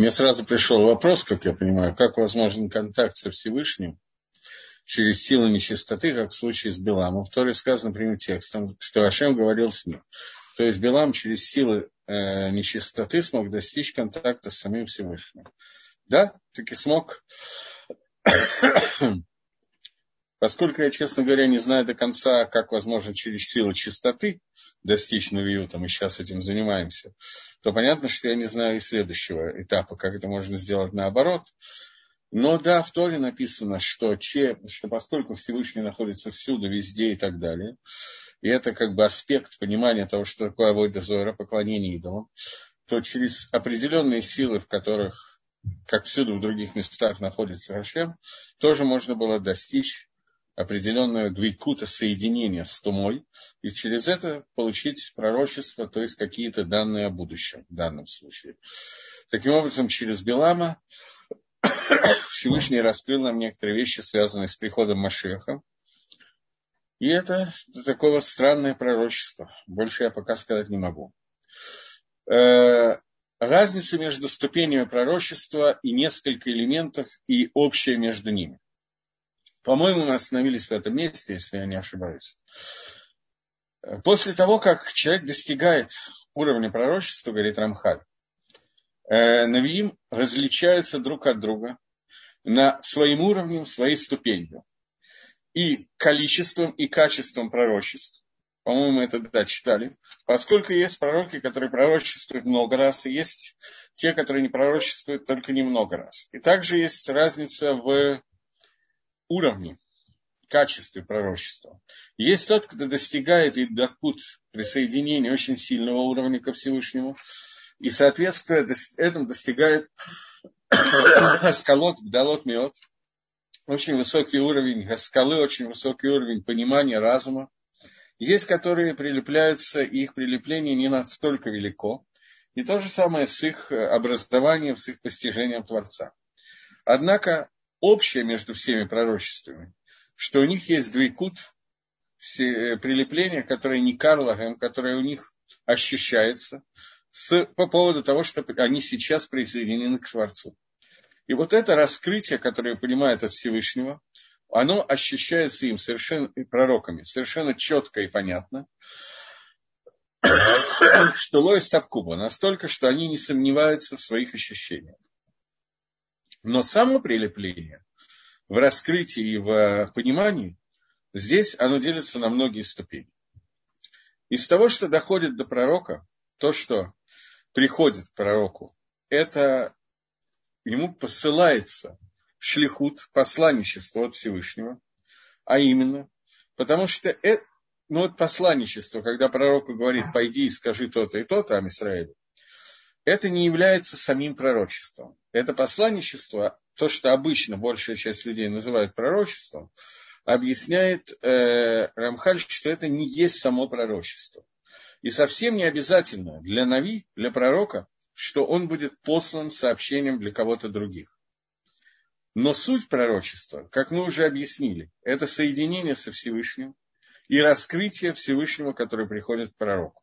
Мне сразу пришел вопрос, как я понимаю, как возможен контакт со Всевышним через силу нечистоты, как в случае с Беламом. В Торе сказано прямым текстом, что Ашем говорил с ним. То есть Белам через силы э, нечистоты смог достичь контакта с самим Всевышним. Да, таки смог. Поскольку я, честно говоря, не знаю до конца, как возможно через силу чистоты достичь навиюта, мы сейчас этим занимаемся, то понятно, что я не знаю и следующего этапа, как это можно сделать наоборот. Но да, в Торе написано, что, че, что поскольку Всевышний находится всюду, везде и так далее, и это как бы аспект понимания того, что такое авойда зора, поклонение идолам, то через определенные силы, в которых, как всюду в других местах находится Хашем, тоже можно было достичь определенное двойкута соединение с тумой, и через это получить пророчество, то есть какие-то данные о будущем в данном случае. Таким образом, через Белама Всевышний раскрыл нам некоторые вещи, связанные с приходом Машеха. И это такого странное пророчество. Больше я пока сказать не могу. Э, разница между ступенями пророчества и несколько элементов и общее между ними – по-моему, мы остановились в этом месте, если я не ошибаюсь. После того, как человек достигает уровня пророчества, говорит Рамхаль, э, Навиим различаются друг от друга на своим уровнем, своей ступенью. И количеством, и качеством пророчеств. По-моему, это да, читали. Поскольку есть пророки, которые пророчествуют много раз, и есть те, которые не пророчествуют только немного раз. И также есть разница в уровне, качестве пророчества. Есть тот, кто достигает и докут присоединения очень сильного уровня ко Всевышнему, и, соответственно, этому достигает Аскалот, Гдалот, Миот, очень высокий уровень Гаскалы, очень высокий уровень понимания разума. Есть, которые прилепляются, и их прилепление не настолько велико. И то же самое с их образованием, с их постижением Творца. Однако общее между всеми пророчествами, что у них есть двойкут, э, прилепление, которое не карлагем, которое у них ощущается с, по поводу того, что они сейчас присоединены к Творцу. И вот это раскрытие, которое понимает от Всевышнего, оно ощущается им совершенно, пророками, совершенно четко и понятно, что Лоис Тавкуба настолько, что они не сомневаются в своих ощущениях. Но само прилепление в раскрытии и в понимании, здесь оно делится на многие ступени. Из того, что доходит до пророка, то, что приходит к пророку, это ему посылается шлихут, посланничество от Всевышнего, а именно, потому что это, ну вот посланничество, когда пророку говорит, пойди и скажи то-то и то-то Амисраилю, это не является самим пророчеством. Это посланничество, то, что обычно большая часть людей называют пророчеством, объясняет э, Рамхаль, что это не есть само пророчество. И совсем не обязательно для Нави, для пророка, что он будет послан сообщением для кого-то других. Но суть пророчества, как мы уже объяснили, это соединение со Всевышним и раскрытие Всевышнего, которое приходит к пророку.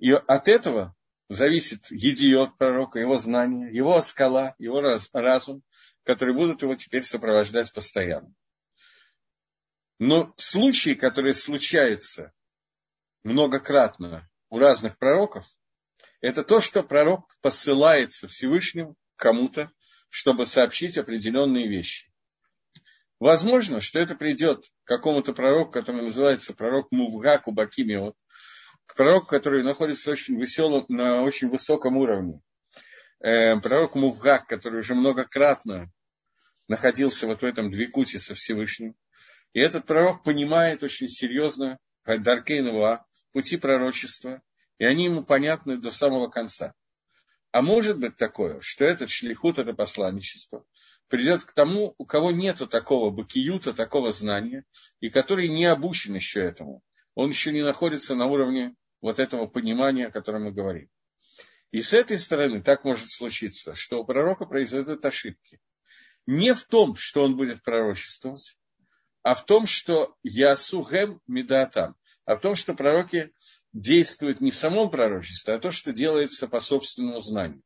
И от этого зависит едиот пророка, его знания, его скала, его разум, которые будут его теперь сопровождать постоянно. Но случаи, которые случаются многократно у разных пророков, это то, что пророк посылается Всевышним кому-то, чтобы сообщить определенные вещи. Возможно, что это придет к какому-то пророку, который называется пророк Мувга Кубакимиот, к пророку, который находится очень веселом, на очень высоком уровне. Э, пророк Мувгак, который уже многократно находился вот в этом двикуте со Всевышним. И этот пророк понимает очень серьезно Даркейнова, пути пророчества, и они ему понятны до самого конца. А может быть такое, что этот шлихут, это посланничество, придет к тому, у кого нету такого бакиюта, такого знания, и который не обучен еще этому он еще не находится на уровне вот этого понимания, о котором мы говорим. И с этой стороны так может случиться, что у пророка произойдут ошибки. Не в том, что он будет пророчествовать, а в том, что Ясухем Медатам, а в том, что пророки действуют не в самом пророчестве, а то, что делается по собственному знанию.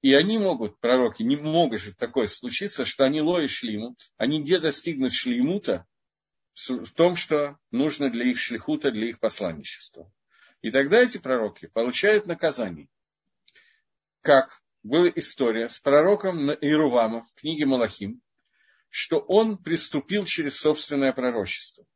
И они могут, пророки, не могут же такое случиться, что они лои шлимут, они не достигнут шлимута в том, что нужно для их шлихута, для их посланничества. И тогда эти пророки получают наказание. Как была история с пророком Ирувама в книге Малахим, что он приступил через собственное пророчество.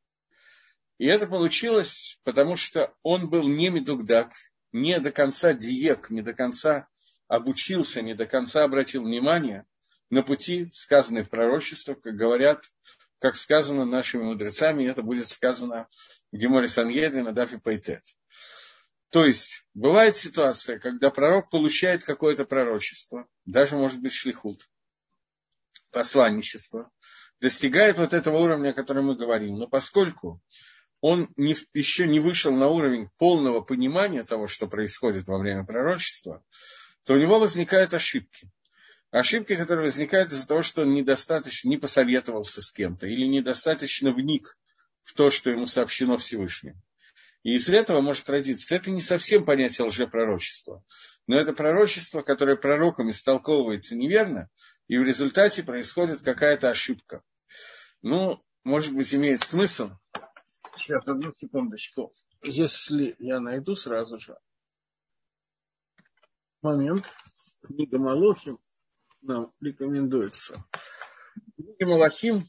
И это получилось, потому что он был не медугдак, не до конца диек, не до конца обучился, не до конца обратил внимание на пути, сказанные в пророчествах, как говорят, как сказано нашими мудрецами, и это будет сказано в Геморе Сангеде на Дафе Пайтет. То есть, бывает ситуация, когда пророк получает какое-то пророчество, даже, может быть, шлихут, посланничество, достигает вот этого уровня, о котором мы говорим. Но поскольку он не, еще не вышел на уровень полного понимания того, что происходит во время пророчества, то у него возникают ошибки. Ошибки, которые возникают из-за того, что он недостаточно не посоветовался с кем-то или недостаточно вник в то, что ему сообщено Всевышним. И из этого может родиться. Это не совсем понятие лжепророчества, но это пророчество, которое пророком истолковывается неверно, и в результате происходит какая-то ошибка. Ну, может быть, имеет смысл. Сейчас, одну секундочку. Если я найду сразу же момент, книга Малохим нам рекомендуется. Книга Малахим,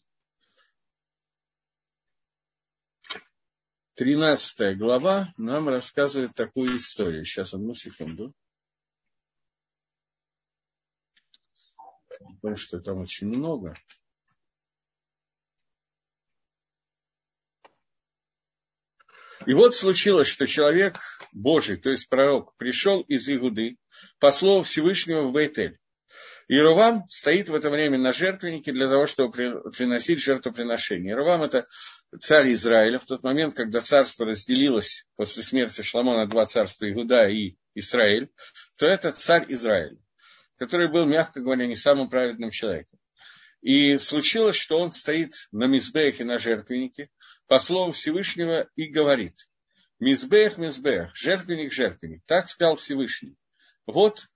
13 глава, нам рассказывает такую историю. Сейчас, одну секунду. Потому что там очень много. И вот случилось, что человек Божий, то есть пророк, пришел из Игуды по слову Всевышнего в Бейтель. И стоит в это время на жертвеннике для того, чтобы приносить жертвоприношение. Рувам – это царь Израиля. В тот момент, когда царство разделилось после смерти Шламона два царства Игуда и Израиль, то это царь Израиля, который был, мягко говоря, не самым праведным человеком. И случилось, что он стоит на Мизбехе, на жертвеннике, по слову Всевышнего и говорит, Мизбех, Мизбех, жертвенник, жертвенник. Так сказал Всевышний. Вот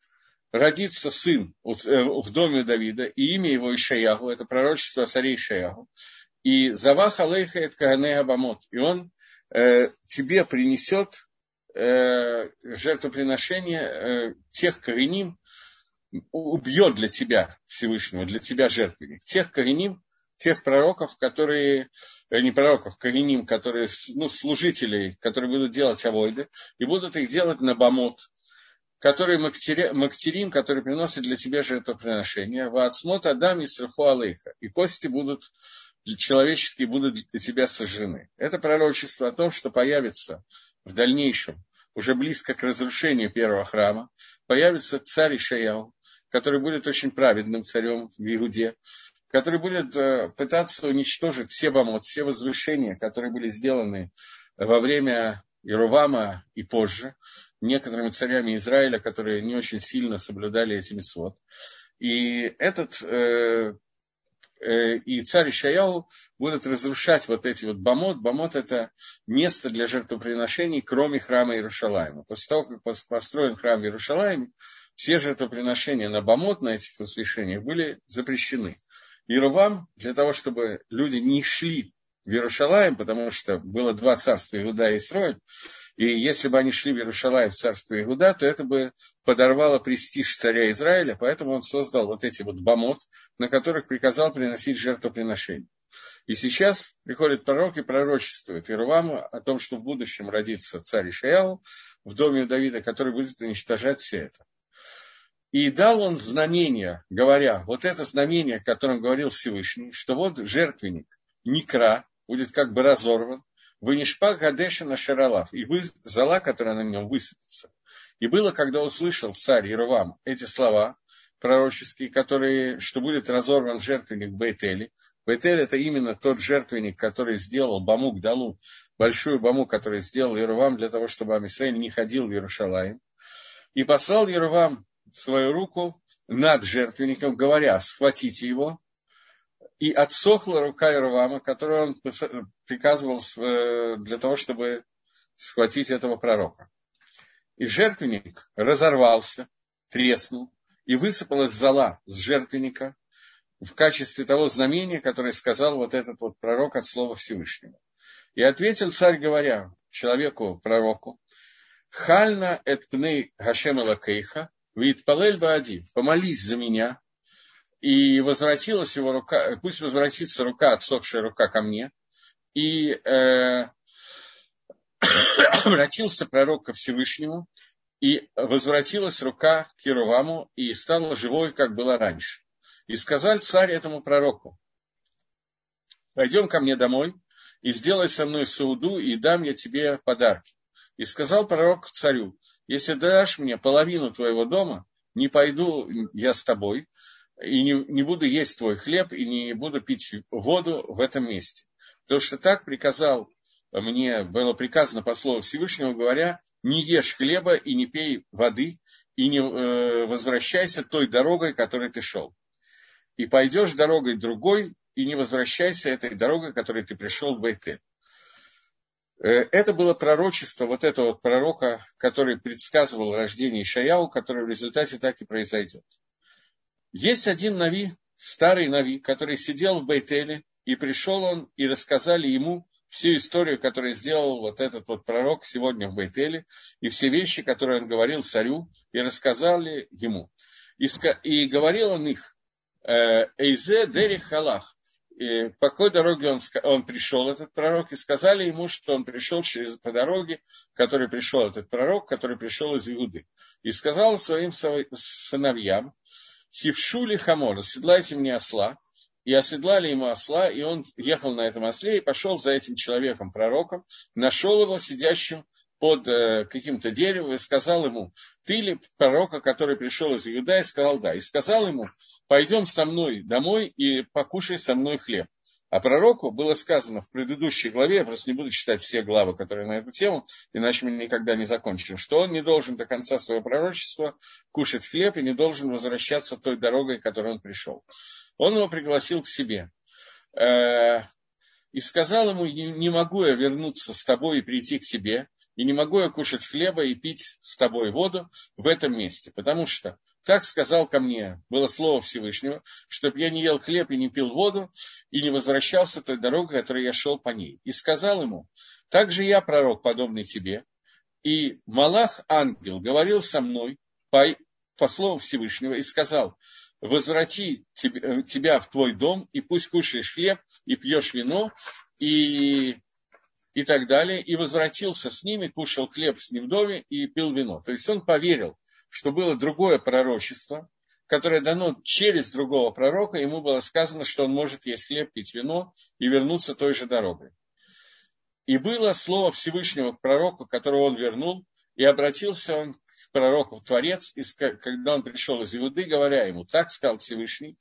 родится сын э, в доме Давида, и имя его Ишаяху, это пророчество о царе Ишаяху, и Завах Алейха это Каганей Абамот, и он э, тебе принесет э, жертвоприношение э, тех кореним, убьет для тебя Всевышнего, для тебя жертвенник, тех кореним, тех пророков, которые, э, не пророков, кореним, которые, ну, служителей, которые будут делать авойды, и будут их делать на бамот, который мактерим, который приносит для себя жертвоприношение, ваацмот адам и сраху алейха, и кости будут человеческие будут для тебя сожжены. Это пророчество о том, что появится в дальнейшем, уже близко к разрушению первого храма, появится царь Ишаял, который будет очень праведным царем в Иуде, который будет э, пытаться уничтожить все бомот, все возвышения, которые были сделаны во время Ирувама и позже, некоторыми царями Израиля, которые не очень сильно соблюдали эти свод. И этот э, э, и царь Ишаяу будут разрушать вот эти вот бомот. Бомот – это место для жертвоприношений, кроме храма Иерушалаема. После того, как построен храм в Иерушалаеме, все жертвоприношения на бомот, на этих возвышениях, были запрещены. Иеровам, для того, чтобы люди не шли в Иерушалаем, потому что было два царства Иуда и Исроиль, и если бы они шли в Иерушалаем в царство Иуда, то это бы подорвало престиж царя Израиля, поэтому он создал вот эти вот бомот, на которых приказал приносить жертвоприношения. И сейчас приходит пророк и пророчествует Иероваму о том, что в будущем родится царь Ишаял в доме Давида, который будет уничтожать все это. И дал он знамение, говоря, вот это знамение, о котором говорил Всевышний, что вот жертвенник Никра будет как бы разорван, вынешпа Гадеша на Шаралав, и вы, зала, которая на нем высыпется. И было, когда услышал царь Иеровам эти слова пророческие, которые, что будет разорван жертвенник Бейтели. Бейтель это именно тот жертвенник, который сделал Бамук Далу, большую Баму, который сделал Иеровам для того, чтобы Амисраиль не ходил в Иерушалаем. И послал Иеровам свою руку над жертвенником, говоря, схватите его. И отсохла рука Иеровама, которую он приказывал э, для того, чтобы схватить этого пророка. И жертвенник разорвался, треснул, и высыпалась зола с жертвенника в качестве того знамения, которое сказал вот этот вот пророк от слова Всевышнего. И ответил царь, говоря человеку, пророку, Хальна эт пны Гашем Элакейха, вид палель баади, помолись за меня, и возвратилась его рука, пусть возвратится рука, отсохшая рука ко мне, и э, обратился пророк ко Всевышнему, и возвратилась рука к Еруваму, и стала живой, как была раньше. И сказал царь этому пророку, пойдем ко мне домой, и сделай со мной сауду, и дам я тебе подарки. И сказал пророк царю, если дашь мне половину твоего дома, не пойду я с тобой, и не, не буду есть твой хлеб, и не буду пить воду в этом месте. Потому что так приказал мне, было приказано по слову Всевышнего, говоря, не ешь хлеба и не пей воды, и не э, возвращайся той дорогой, которой ты шел. И пойдешь дорогой другой, и не возвращайся этой дорогой, которой ты пришел в Бейтель. Э, это было пророчество вот этого пророка, который предсказывал рождение Ишаяу, которое в результате так и произойдет. Есть один Нави, старый Нави, который сидел в Бейтеле, и пришел он, и рассказали ему всю историю, которую сделал вот этот вот пророк сегодня в Бейтеле, и все вещи, которые он говорил царю, и рассказали ему. И, и говорил он их, э, Эйзе Дери Халах, по какой дороге он, он пришел, этот пророк, и сказали ему, что он пришел через, по дороге, который пришел этот пророк, который пришел из Иуды. И сказал своим сыновьям, Хившули Хамор, седлайте мне осла, и оседлали ему осла, и он ехал на этом осле и пошел за этим человеком, пророком, нашел его сидящим под э, каким-то деревом и сказал ему, ты ли пророка, который пришел из Иуда, и сказал да. И сказал ему, пойдем со мной домой и покушай со мной хлеб. А пророку было сказано в предыдущей главе, я просто не буду читать все главы, которые на эту тему, иначе мы никогда не закончим, что он не должен до конца своего пророчества кушать хлеб и не должен возвращаться той дорогой, которой он пришел. Он его пригласил к себе. Э, и сказал ему, не могу я вернуться с тобой и прийти к тебе, и не могу я кушать хлеба и пить с тобой воду в этом месте, потому что так сказал ко мне, было слово Всевышнего, чтобы я не ел хлеб и не пил воду, и не возвращался той дорогой, которой я шел по ней. И сказал ему, так же я пророк, подобный тебе, и Малах, ангел, говорил со мной по, по слову Всевышнего и сказал, возврати э, тебя в твой дом, и пусть кушаешь хлеб, и пьешь вино, и, и так далее. И возвратился с ними, кушал хлеб с ним в доме и пил вино. То есть он поверил, что было другое пророчество, которое дано через другого пророка, ему было сказано, что он может есть хлеб, пить вино и вернуться той же дорогой. И было слово Всевышнего к пророку, которого он вернул, и обратился он пророку Творец, когда он пришел из Иуды, говоря ему, так сказал Всевышний,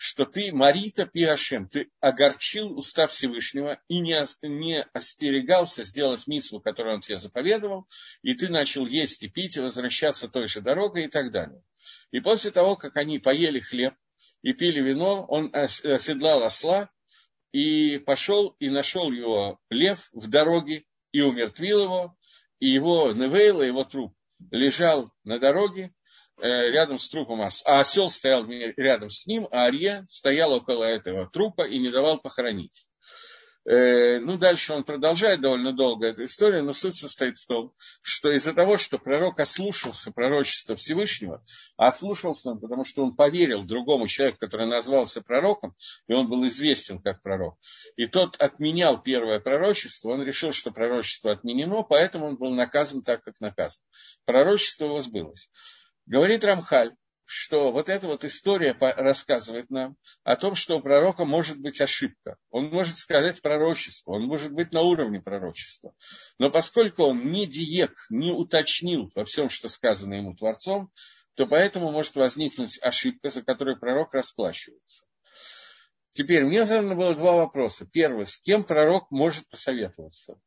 что ты, Марита Пиашем, ты огорчил уста Всевышнего и не, не остерегался сделать митсву, которую он тебе заповедовал, и ты начал есть и пить, и возвращаться той же дорогой и так далее. И после того, как они поели хлеб и пили вино, он оседлал осла и пошел и нашел его лев в дороге и умертвил его, и его Невейла, его труп, лежал на дороге рядом с трупом, а осел стоял рядом с ним, а Арье стоял около этого трупа и не давал похоронить. Э, ну, дальше он продолжает довольно долго эту историю, но суть состоит в том, что из-за того, что пророк ослушался пророчества Всевышнего, а ослушался он, потому что он поверил другому человеку, который назвался пророком, и он был известен как пророк, и тот отменял первое пророчество, он решил, что пророчество отменено, поэтому он был наказан так, как наказан. Пророчество его сбылось. Говорит Рамхаль, что вот эта вот история рассказывает нам о том, что у пророка может быть ошибка. Он может сказать пророчество, он может быть на уровне пророчества. Но поскольку он не диек, не уточнил во всем, что сказано ему Творцом, то поэтому может возникнуть ошибка, за которую пророк расплачивается. Теперь, мне задано было два вопроса. Первый, с кем пророк может посоветоваться?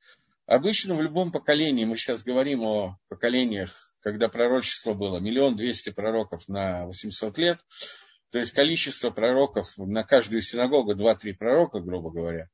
Обычно в любом поколении, мы сейчас говорим о поколениях когда пророчество было миллион двести пророков на 800 лет, то есть количество пророков на каждую синагогу, два-три пророка, грубо говоря,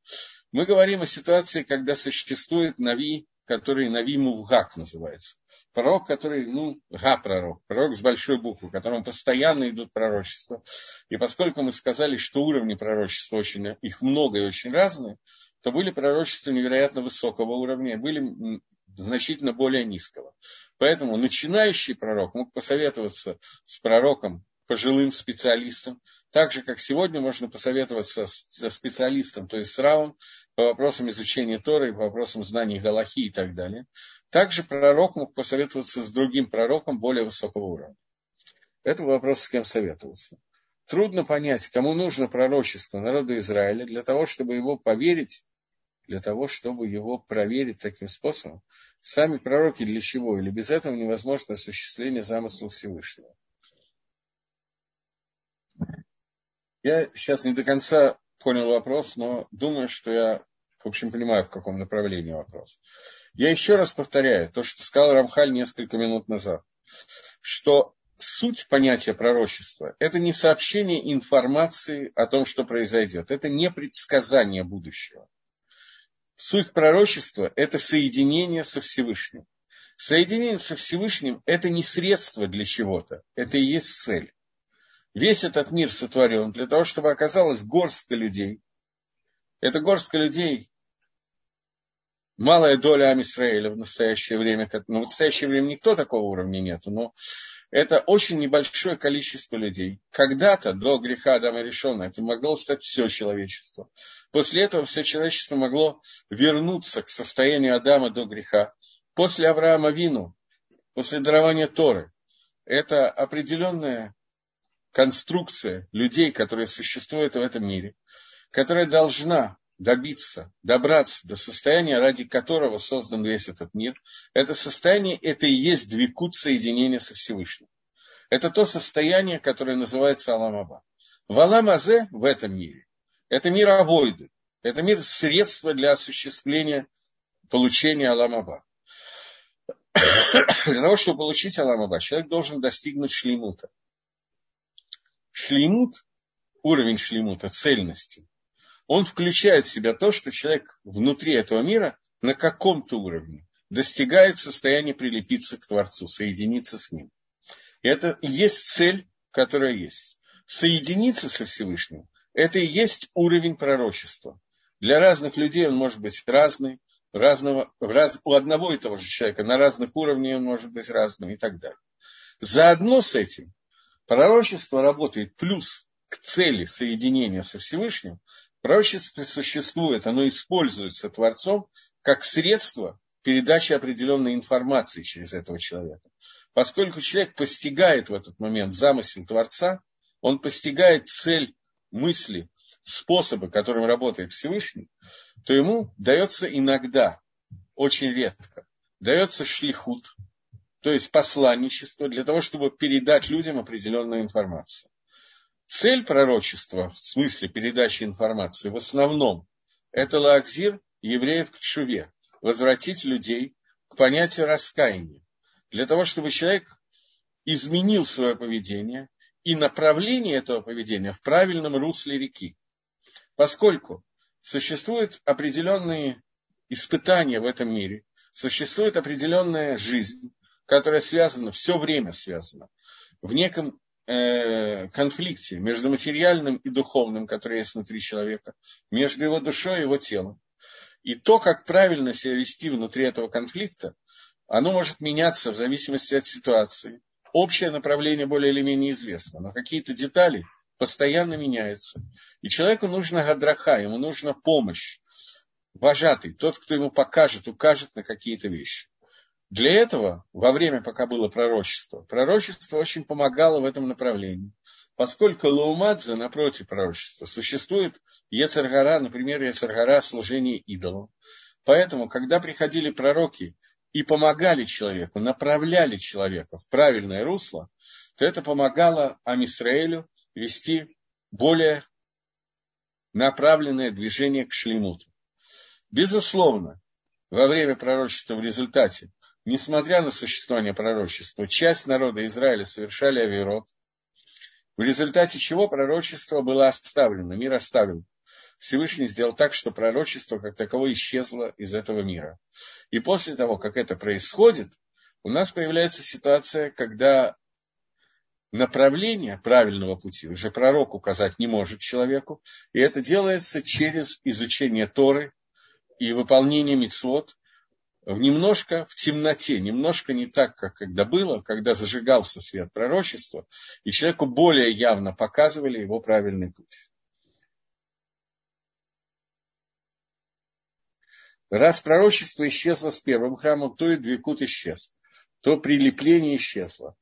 мы говорим о ситуации, когда существует Нави, который Нави Мувгак называется. пророк, который, ну, га-пророк, пророк с большой буквы, которому постоянно идут пророчества. И поскольку мы сказали, что уровни пророчества очень, их много и очень разные, то были пророчества невероятно высокого уровня, были значительно более низкого. Поэтому начинающий пророк мог посоветоваться с пророком, пожилым специалистом, так же, как сегодня можно посоветоваться со специалистом, то есть с Равом, по вопросам изучения Торы, по вопросам знаний Галахи и так далее. Также пророк мог посоветоваться с другим пророком более высокого уровня. Это вопрос, с кем советоваться. Трудно понять, кому нужно пророчество народа Израиля для того, чтобы его поверить для того, чтобы его проверить таким способом. Сами пророки для чего? Или без этого невозможно осуществление замысла Всевышнего. Я сейчас не до конца понял вопрос, но думаю, что я, в общем, понимаю, в каком направлении вопрос. Я еще раз повторяю то, что сказал Рамхаль несколько минут назад, что суть понятия пророчества – это не сообщение информации о том, что произойдет. Это не предсказание будущего. Суть пророчества – это соединение со Всевышним. Соединение со Всевышним – это не средство для чего-то, это и есть цель. Весь этот мир сотворен для того, чтобы оказалась горстка людей. Это горстка людей, малая доля Амисраэля в настоящее время. Ну, в настоящее время никто такого уровня нет, но это очень небольшое количество людей. Когда-то, до греха Адама Решона, это могло стать все человечество. После этого все человечество могло вернуться к состоянию Адама до греха. После Авраама Вину, после дарования Торы, это определенная конструкция людей, которые существуют в этом мире, которая должна добиться, добраться до состояния, ради которого создан весь этот мир, это состояние, это и есть двикут соединения со Всевышним. Это то состояние, которое называется Аламаба. В Аламазе, в этом мире, это мир авойды, это мир средства для осуществления получения Аламаба. Для того, чтобы получить Аламаба, человек должен достигнуть шлеймута. Шлеймут, уровень шлеймута, цельности, он включает в себя то, что человек внутри этого мира на каком-то уровне достигает состояния прилепиться к Творцу, соединиться с Ним. Это и есть цель, которая есть. Соединиться со Всевышним – это и есть уровень пророчества. Для разных людей он может быть разный, разного, раз, у одного и того же человека на разных уровнях он может быть разным и так далее. Заодно с этим пророчество работает плюс к цели соединения со Всевышним, Пророчество существует, оно используется Творцом как средство передачи определенной информации через этого человека. Поскольку человек постигает в этот момент замысел Творца, он постигает цель мысли, способы, которым работает Всевышний, то ему дается иногда, очень редко, дается шлихут, то есть посланничество для того, чтобы передать людям определенную информацию. Цель пророчества, в смысле передачи информации, в основном, это лаакзир евреев к чуве, возвратить людей к понятию раскаяния, для того, чтобы человек изменил свое поведение и направление этого поведения в правильном русле реки. Поскольку существуют определенные испытания в этом мире, существует определенная жизнь, которая связана, все время связана в неком конфликте между материальным и духовным, который есть внутри человека, между его душой и его телом. И то, как правильно себя вести внутри этого конфликта, оно может меняться в зависимости от ситуации. Общее направление более или менее известно, но какие-то детали постоянно меняются. И человеку нужна гадраха, ему нужна помощь, вожатый, тот, кто ему покажет, укажет на какие-то вещи. Для этого, во время, пока было пророчество, пророчество очень помогало в этом направлении. Поскольку Лаумадзе, напротив пророчества, существует Ецаргара, например, Ецаргара служение идолам. Поэтому, когда приходили пророки и помогали человеку, направляли человека в правильное русло, то это помогало Амисраэлю вести более направленное движение к шлемуту. Безусловно, во время пророчества в результате несмотря на существование пророчества, часть народа Израиля совершали авирот, в результате чего пророчество было оставлено, мир оставил. Всевышний сделал так, что пророчество как таковое исчезло из этого мира. И после того, как это происходит, у нас появляется ситуация, когда направление правильного пути уже пророк указать не может человеку, и это делается через изучение Торы и выполнение мицвод, немножко в темноте, немножко не так, как когда было, когда зажигался свет пророчества, и человеку более явно показывали его правильный путь. Раз пророчество исчезло с первым храмом, то и Двикут исчез, то прилепление исчезло.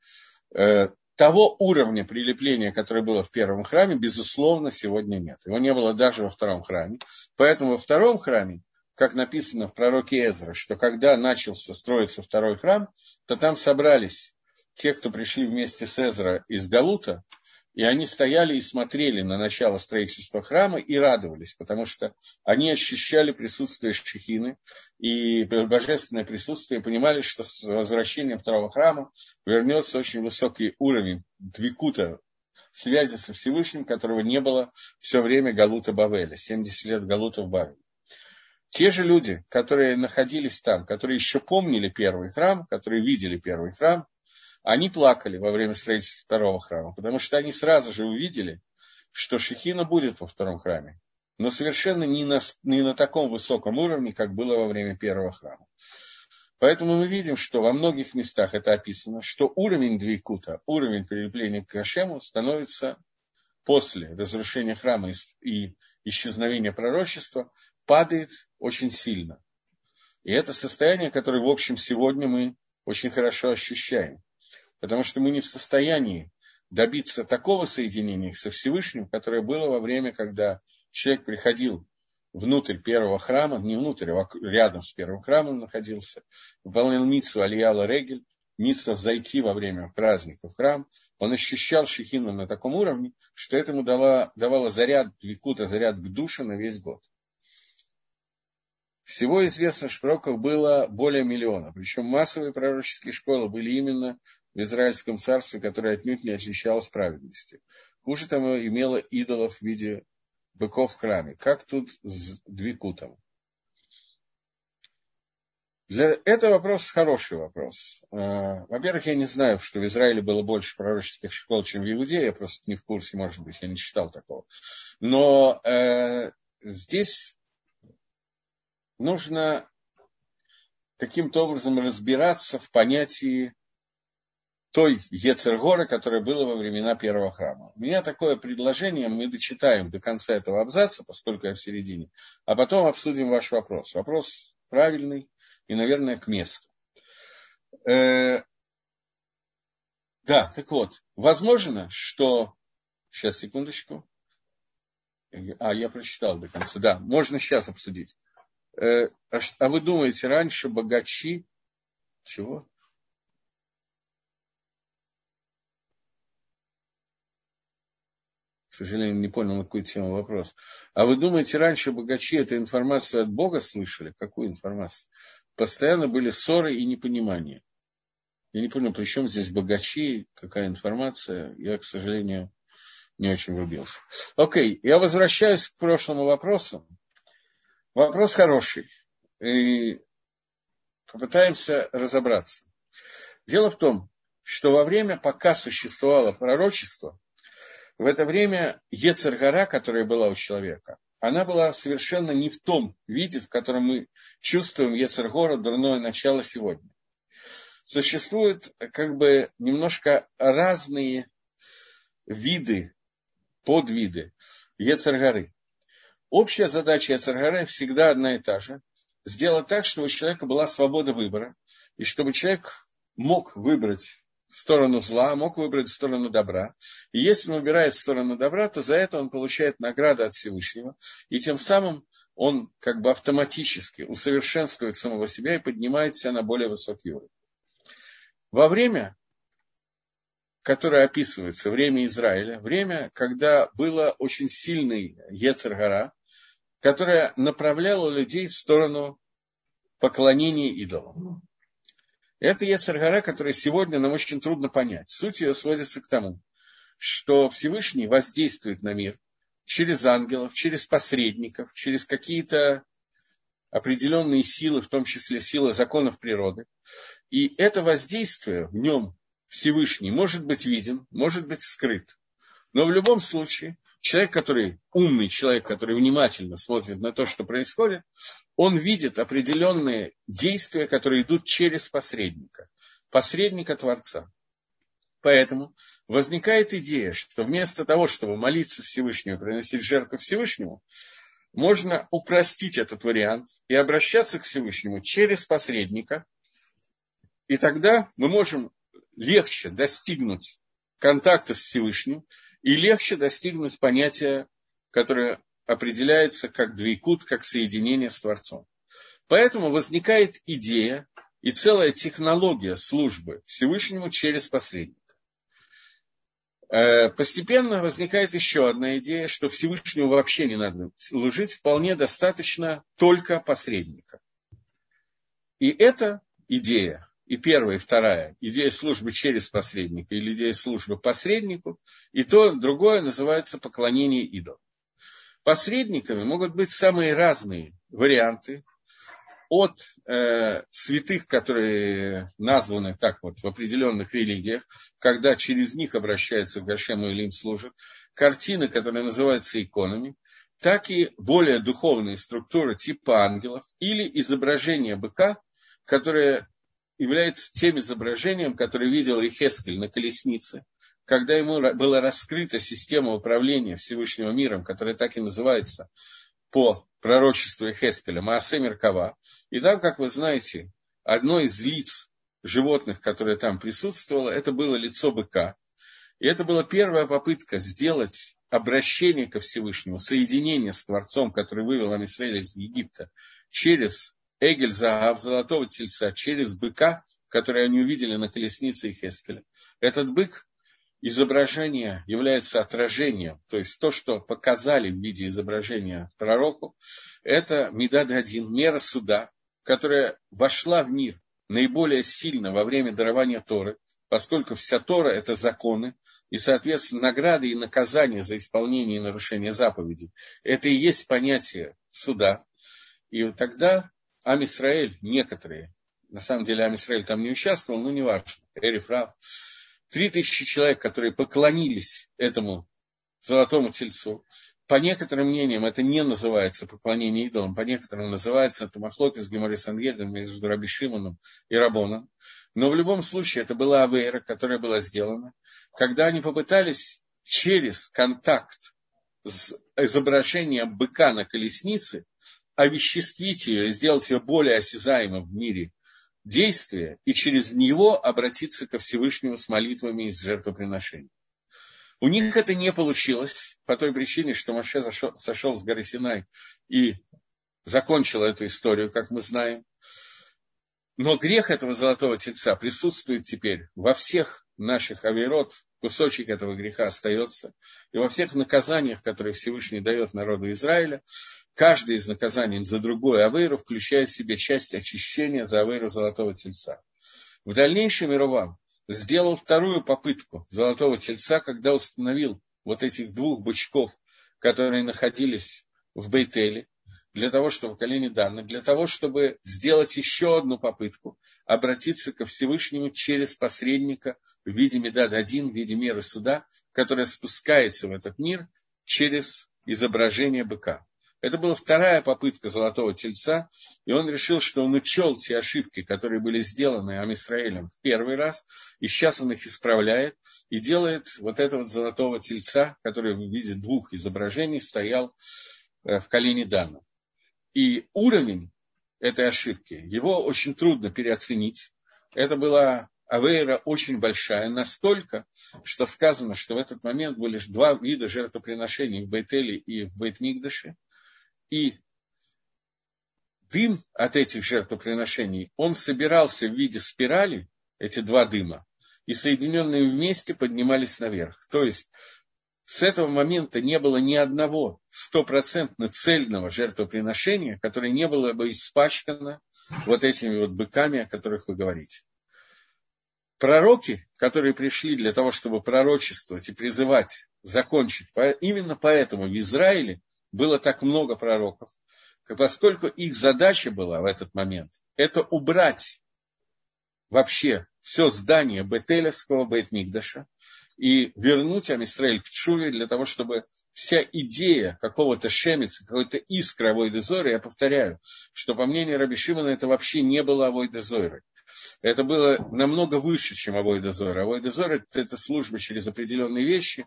Э, того уровня прилепления, которое было в первом храме, безусловно, сегодня нет. Его не было даже во втором храме. Поэтому во втором храме как написано в пророке Эзра, что когда начался строиться второй храм, то там собрались те, кто пришли вместе с Эзра из Галута, и они стояли и смотрели на начало строительства храма и радовались, потому что они ощущали присутствие Шехины и божественное присутствие, и понимали, что с возвращением второго храма вернется очень высокий уровень двикута, связи со Всевышним, которого не было все время Галута Бавеля, 70 лет Галута в Бавеле. Те же люди, которые находились там, которые еще помнили первый храм, которые видели первый храм, они плакали во время строительства второго храма, потому что они сразу же увидели, что Шехина будет во втором храме, но совершенно не на, не на таком высоком уровне, как было во время первого храма. Поэтому мы видим, что во многих местах это описано, что уровень Двейкута, уровень прилепления к Хашему становится после разрушения храма и исчезновения пророчества, падает очень сильно. И это состояние, которое, в общем, сегодня мы очень хорошо ощущаем. Потому что мы не в состоянии добиться такого соединения со Всевышним, которое было во время, когда человек приходил внутрь первого храма, не внутрь, а рядом с первым храмом находился, выполнял митсу Алияла Регель, митсу зайти во время праздника в храм, он ощущал Шехину на таком уровне, что этому давало, давало заряд, викута, заряд к душе на весь год. Всего известно, что пророков было более миллиона. Причем массовые пророческие школы были именно в Израильском царстве, которое отнюдь не отличалось праведностью. Хуже того, имело идолов в виде быков в храме. Как тут с Двикутом? Для этого вопрос хороший вопрос. Э, во-первых, я не знаю, что в Израиле было больше пророческих школ, чем в Иудее. Я просто не в курсе, может быть, я не читал такого. Но э, здесь нужно каким-то образом разбираться в понятии той Ецергоры, которая была во времена первого храма. У меня такое предложение, мы дочитаем до конца этого абзаца, поскольку я в середине, а потом обсудим ваш вопрос. Вопрос правильный и, наверное, к месту. Э, да, так вот, возможно, что... Сейчас, секундочку. А, я прочитал до конца. Да, можно сейчас обсудить. Э, а, а вы думаете, раньше богачи... Чего? К сожалению, не понял, на какую тему вопрос. А вы думаете, раньше богачи эту информацию от Бога слышали? Какую информацию? Постоянно были ссоры и непонимания. Я не понял, при чем здесь богачи, какая информация. Я, к сожалению, не очень врубился. Окей, я возвращаюсь к прошлому вопросу. Вопрос хороший. И попытаемся разобраться. Дело в том, что во время, пока существовало пророчество, в это время Ецергара, которая была у человека, она была совершенно не в том виде, в котором мы чувствуем Ецергора, дурное начало сегодня. Существуют как бы немножко разные виды, подвиды Ецергары. Общая задача Яцергара всегда одна и та же. Сделать так, чтобы у человека была свобода выбора, и чтобы человек мог выбрать сторону зла, мог выбрать сторону добра. И если он выбирает сторону добра, то за это он получает награду от Всевышнего. И тем самым он как бы автоматически усовершенствует самого себя и поднимает себя на более высокий уровень. Во время которое описывается, время Израиля, время, когда было очень сильный Ецергара, которая направляла людей в сторону поклонения идолам. Это Ецергара, которая сегодня нам очень трудно понять. Суть ее сводится к тому, что Всевышний воздействует на мир через ангелов, через посредников, через какие-то определенные силы, в том числе силы законов природы. И это воздействие в нем Всевышний может быть виден, может быть скрыт. Но в любом случае, человек, который умный человек, который внимательно смотрит на то, что происходит, он видит определенные действия, которые идут через посредника, посредника Творца. Поэтому возникает идея, что вместо того, чтобы молиться Всевышнему, приносить жертву Всевышнему, можно упростить этот вариант и обращаться к Всевышнему через посредника, и тогда мы можем легче достигнуть контакта с Всевышним и легче достигнуть понятия, которое определяется как двойкут, как соединение с Творцом. Поэтому возникает идея и целая технология службы Всевышнему через посредника. Э, постепенно возникает еще одна идея, что Всевышнему вообще не надо служить, вполне достаточно только посредника. И эта идея, и первая, и вторая, идея службы через посредника или идея службы посреднику, и то, другое называется поклонение идолу. Посредниками могут быть самые разные варианты, от э, святых, которые названы так вот в определенных религиях, когда через них обращаются к Гашему или им служат, картины, которые называются иконами, так и более духовные структуры типа ангелов или изображение быка, которое является тем изображением, которое видел Ихескель на колеснице, когда ему была раскрыта система управления Всевышнего миром, которая так и называется по пророчеству Хескеля, Маасе Меркава. И там, как вы знаете, одно из лиц животных, которое там присутствовало, это было лицо быка. И это была первая попытка сделать обращение ко Всевышнему, соединение с Творцом, который вывел Амисраэля из Египта, через Эгель Загав, золотого тельца, через быка, который они увидели на колеснице Хескеля. Этот бык изображение является отражением, то есть то, что показали в виде изображения пророку, это Медад один, мера суда, которая вошла в мир наиболее сильно во время дарования Торы, поскольку вся Тора – это законы, и, соответственно, награды и наказания за исполнение и нарушение заповедей. Это и есть понятие суда. И тогда Амисраэль, некоторые, на самом деле Амисраэль там не участвовал, но неважно, Эриф Рав, Три тысячи человек, которые поклонились этому золотому тельцу. По некоторым мнениям это не называется поклонение идолам, по некоторым называется это махлок из Гемори Сангедром между Раби Шимоном и Рабоном. Но в любом случае это была авейра, которая была сделана, когда они попытались через контакт с изображением быка на колеснице овеществить ее сделать ее более осязаемой в мире действие и через него обратиться ко Всевышнему с молитвами и с жертвоприношением. У них это не получилось по той причине, что Маше сошел, сошел с горы Синай и закончил эту историю, как мы знаем. Но грех этого золотого тельца присутствует теперь во всех наших авирот, кусочек этого греха остается, и во всех наказаниях, которые Всевышний дает народу Израиля, каждый из наказаний за другой Авейру включает в себе часть очищения за Авейру Золотого Тельца. В дальнейшем Ировам сделал вторую попытку Золотого Тельца, когда установил вот этих двух бычков, которые находились в Бейтеле, для того, чтобы в колене данных, для того, чтобы сделать еще одну попытку, обратиться ко Всевышнему через посредника в виде Медад-1, в виде меры суда, которая спускается в этот мир через изображение быка. Это была вторая попытка Золотого Тельца, и он решил, что он учел те ошибки, которые были сделаны Амисраэлем в первый раз, и сейчас он их исправляет, и делает вот этого Золотого Тельца, который в виде двух изображений стоял э, в колене Дана. И уровень этой ошибки, его очень трудно переоценить. Это была Авейра очень большая, настолько, что сказано, что в этот момент были два вида жертвоприношений в Бейтеле и в Бейтмигдаше и дым от этих жертвоприношений, он собирался в виде спирали, эти два дыма, и соединенные вместе поднимались наверх. То есть с этого момента не было ни одного стопроцентно цельного жертвоприношения, которое не было бы испачкано вот этими вот быками, о которых вы говорите. Пророки, которые пришли для того, чтобы пророчествовать и призывать закончить, именно поэтому в Израиле было так много пророков, поскольку их задача была в этот момент, это убрать вообще все здание Бетелевского Бейтмикдаша и вернуть Амисраэль к Чуве для того, чтобы вся идея какого-то шемица, какой-то искры Авойдезоры, я повторяю, что по мнению Раби Шимона это вообще не было Авойдезоры. Это было намного выше, чем Авойдезора. Авойдезор это, служба через определенные вещи.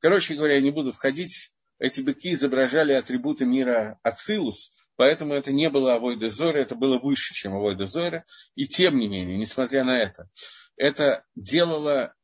Короче говоря, я не буду входить. Эти быки изображали атрибуты мира Ацилус, Поэтому это не было Авойда Зора, это было выше, чем Авойда Зора. И тем не менее, несмотря на это, это делало,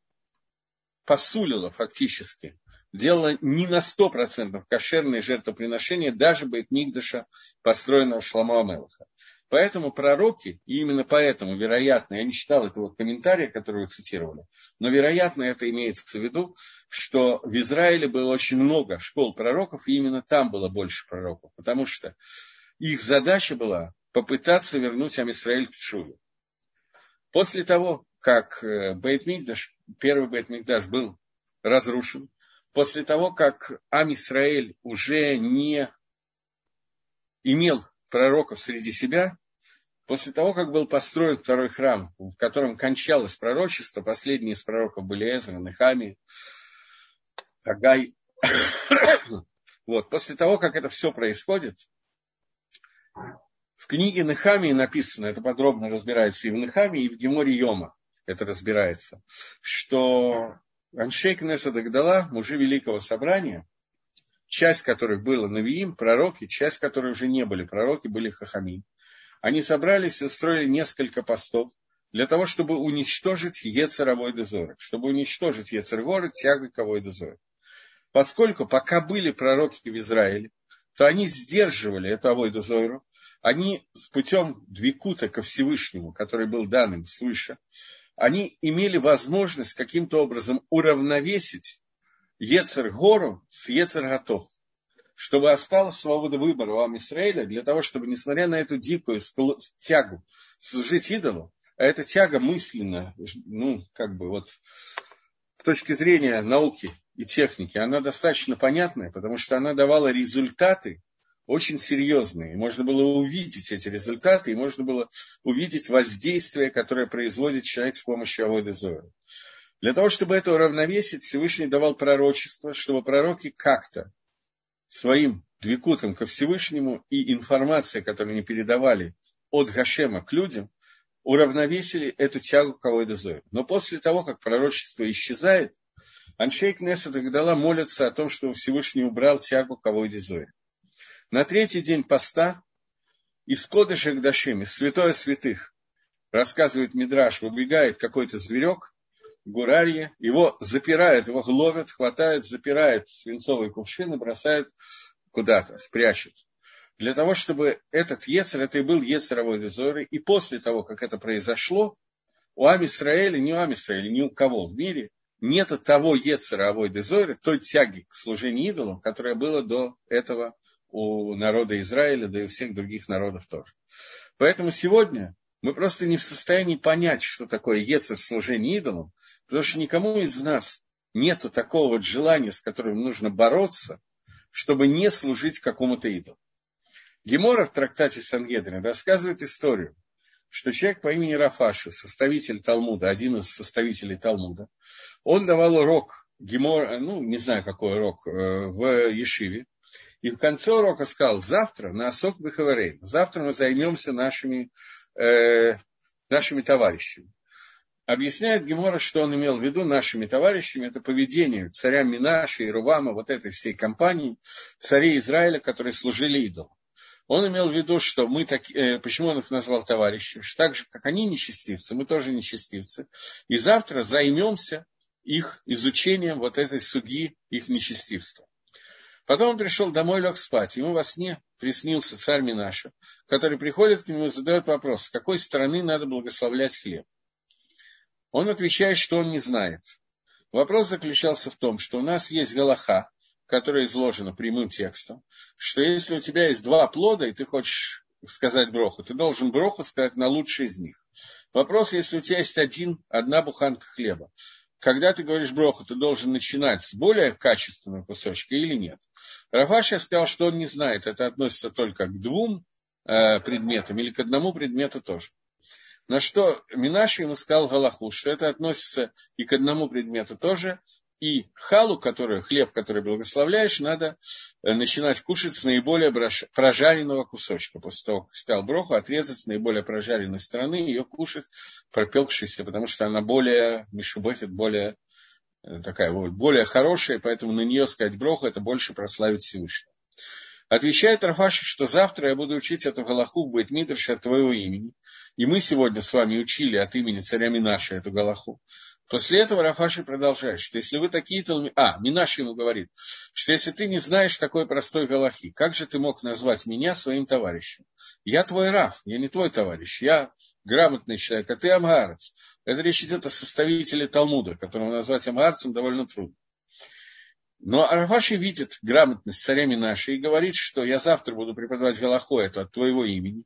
посулило фактически, делало не на 100% кошерное жертвоприношение даже Бейтмигдаша, построенного Шламу Амелаха. Поэтому пророки, и именно поэтому, вероятно, я не читал этого комментария, который вы цитировали, но, вероятно, это имеется в виду, что в Израиле было очень много школ пророков, и именно там было больше пророков, потому что их задача была попытаться вернуть Амисраэль к Чуве. После того, как э, Бейтмикдаш, первый Бейтмикдаш был разрушен, после того, как Амисраэль уже не имел пророков среди себя, после того, как был построен второй храм, в котором кончалось пророчество, последние из пророков были Эзра, Нехами, Хагай. вот, после того, как это все происходит, в книге Нехамии написано, это подробно разбирается и в Нехамии, и в Геморе Йома это разбирается, что Аншей Кнеса Дагдала, мужи Великого Собрания, часть которых было Навиим, пророки, часть которых уже не были пророки, были Хахами. Они собрались и устроили несколько постов для того, чтобы уничтожить Ецеровой дозор, чтобы уничтожить Ецергоры тягой ковой дозор. Поскольку пока были пророки в Израиле, то они сдерживали эту Авойду Зойру, они с путем двикута ко Всевышнему, который был дан им свыше, они имели возможность каким-то образом уравновесить Ецер-гору с Ецер-готов, чтобы осталась свобода выбора у Амисраэля для того, чтобы, несмотря на эту дикую тягу служить идолу, а эта тяга мысленно, ну, как бы вот, с точки зрения науки и техники, она достаточно понятная, потому что она давала результаты очень серьезные. можно было увидеть эти результаты, и можно было увидеть воздействие, которое производит человек с помощью Аводы Зора. Для того, чтобы это уравновесить, Всевышний давал пророчество, чтобы пророки как-то своим двикутом ко Всевышнему и информация, которую они передавали от Гашема к людям, уравновесили эту тягу к Аводы Зора. Но после того, как пророчество исчезает, Аншей Кнессет Агдала молится о том, что Всевышний убрал тягу к Аводе Зоре. На третий день поста из Кодыша Гдашим, из святое святых, рассказывает Мидраш, выбегает какой-то зверек, гурарье, его запирают, его ловят, хватают, запирают в свинцовые кувшины, бросают куда-то, спрячут. Для того, чтобы этот Ецер, это и был Ецеровой дозоры, и после того, как это произошло, у Амисраэля, не у Амисраэля, ни у кого в мире нет того Ецера Авой Дезоры, той тяги к служению идолам, которая была до этого у народа Израиля, да и у всех других народов тоже. Поэтому сегодня мы просто не в состоянии понять, что такое ецер служение идолам, потому что никому из нас нету такого вот желания, с которым нужно бороться, чтобы не служить какому-то идолу. Гемора в трактате Сангедрин рассказывает историю, что человек по имени Рафаша, составитель Талмуда, один из составителей Талмуда, он давал урок Гемор, ну, не знаю, какой урок, э, в Ешиве, и в конце урока сказал, завтра на Асок Бехаварей, завтра мы займемся нашими, э, нашими товарищами. Объясняет Гемора, что он имел в виду нашими товарищами, это поведение царя Минаша и Рувама, вот этой всей компании, царей Израиля, которые служили идолам. Он имел в виду, что мы так, э, почему он их назвал товарищами, что так же, как они нечестивцы, мы тоже нечестивцы. И завтра займемся их изучением вот этой суги, их нечестивства. Потом он пришел домой, лег спать. Ему во сне приснился царь Минаша, который приходит к нему и задает вопрос, с какой стороны надо благословлять хлеб. Он отвечает, что он не знает. Вопрос заключался в том, что у нас есть галаха, которая изложена прямым текстом, что если у тебя есть два плода, и ты хочешь сказать броху, ты должен броху сказать на лучший из них. Вопрос, если у тебя есть один, одна буханка хлеба, когда ты говоришь броху, ты должен начинать с более качественного кусочка или нет. Рафаша сказал, что он не знает, это относится только к двум э, предметам или к одному предмету тоже. На что Минаши ему сказал Галаху, что это относится и к одному предмету тоже, и халу, который, хлеб, который благословляешь, надо э, начинать кушать с наиболее прожаренного кусочка. После того, как сказал броху, отрезать с наиболее прожаренной стороны, ее кушать, пропекшейся, потому что она более, мишубофит, более э, такая более хорошая, поэтому на нее сказать броху, это больше прославить Всевышнего. Отвечает Рафаши, что завтра я буду учить эту Галаху в Бейтмитрше от твоего имени. И мы сегодня с вами учили от имени царя Минаша эту Галаху. После этого Рафаши продолжает, что если вы такие толми... А, Минаш ему говорит, что если ты не знаешь такой простой Галахи, как же ты мог назвать меня своим товарищем? Я твой Раф, я не твой товарищ, я грамотный человек, а ты Амгарец. Это речь идет о составителе Талмуда, которого назвать Амгарцем довольно трудно. Но Рафаши видит грамотность царя Минаши и говорит, что я завтра буду преподавать Галаху это от твоего имени.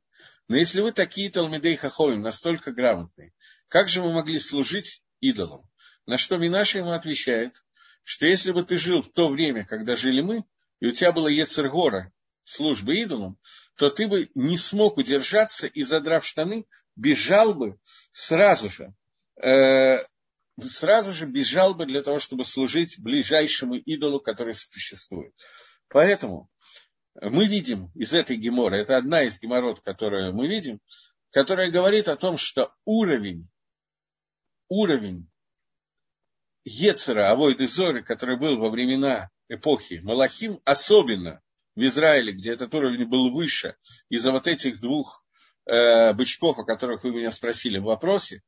Но если вы такие Талмидей Хаховим, настолько грамотные, как же вы могли служить идолом. На что Минаша ему отвечает, что если бы ты жил в то время, когда жили мы, и у тебя было Ецергора, службы идолом, то ты бы не смог удержаться и, задрав штаны, бежал бы сразу же, э, сразу же бежал бы для того, чтобы служить ближайшему идолу, который существует. Поэтому мы видим из этой геморы, это одна из геморрот, которую мы видим, которая говорит о том, что уровень уровень Ецера, Авойды Зоры, который был во времена эпохи Малахим, особенно в Израиле, где этот уровень был выше, из-за вот этих двух э, бычков, о которых вы меня спросили в вопросе,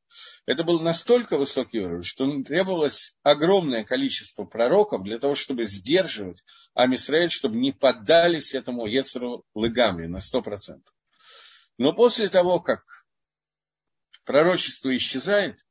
это был настолько высокий уровень, что требовалось огромное количество пророков для того, чтобы сдерживать Амисраэль, чтобы не поддались этому Ецеру Лыгамри на 100%. Но после того, как пророчество исчезает,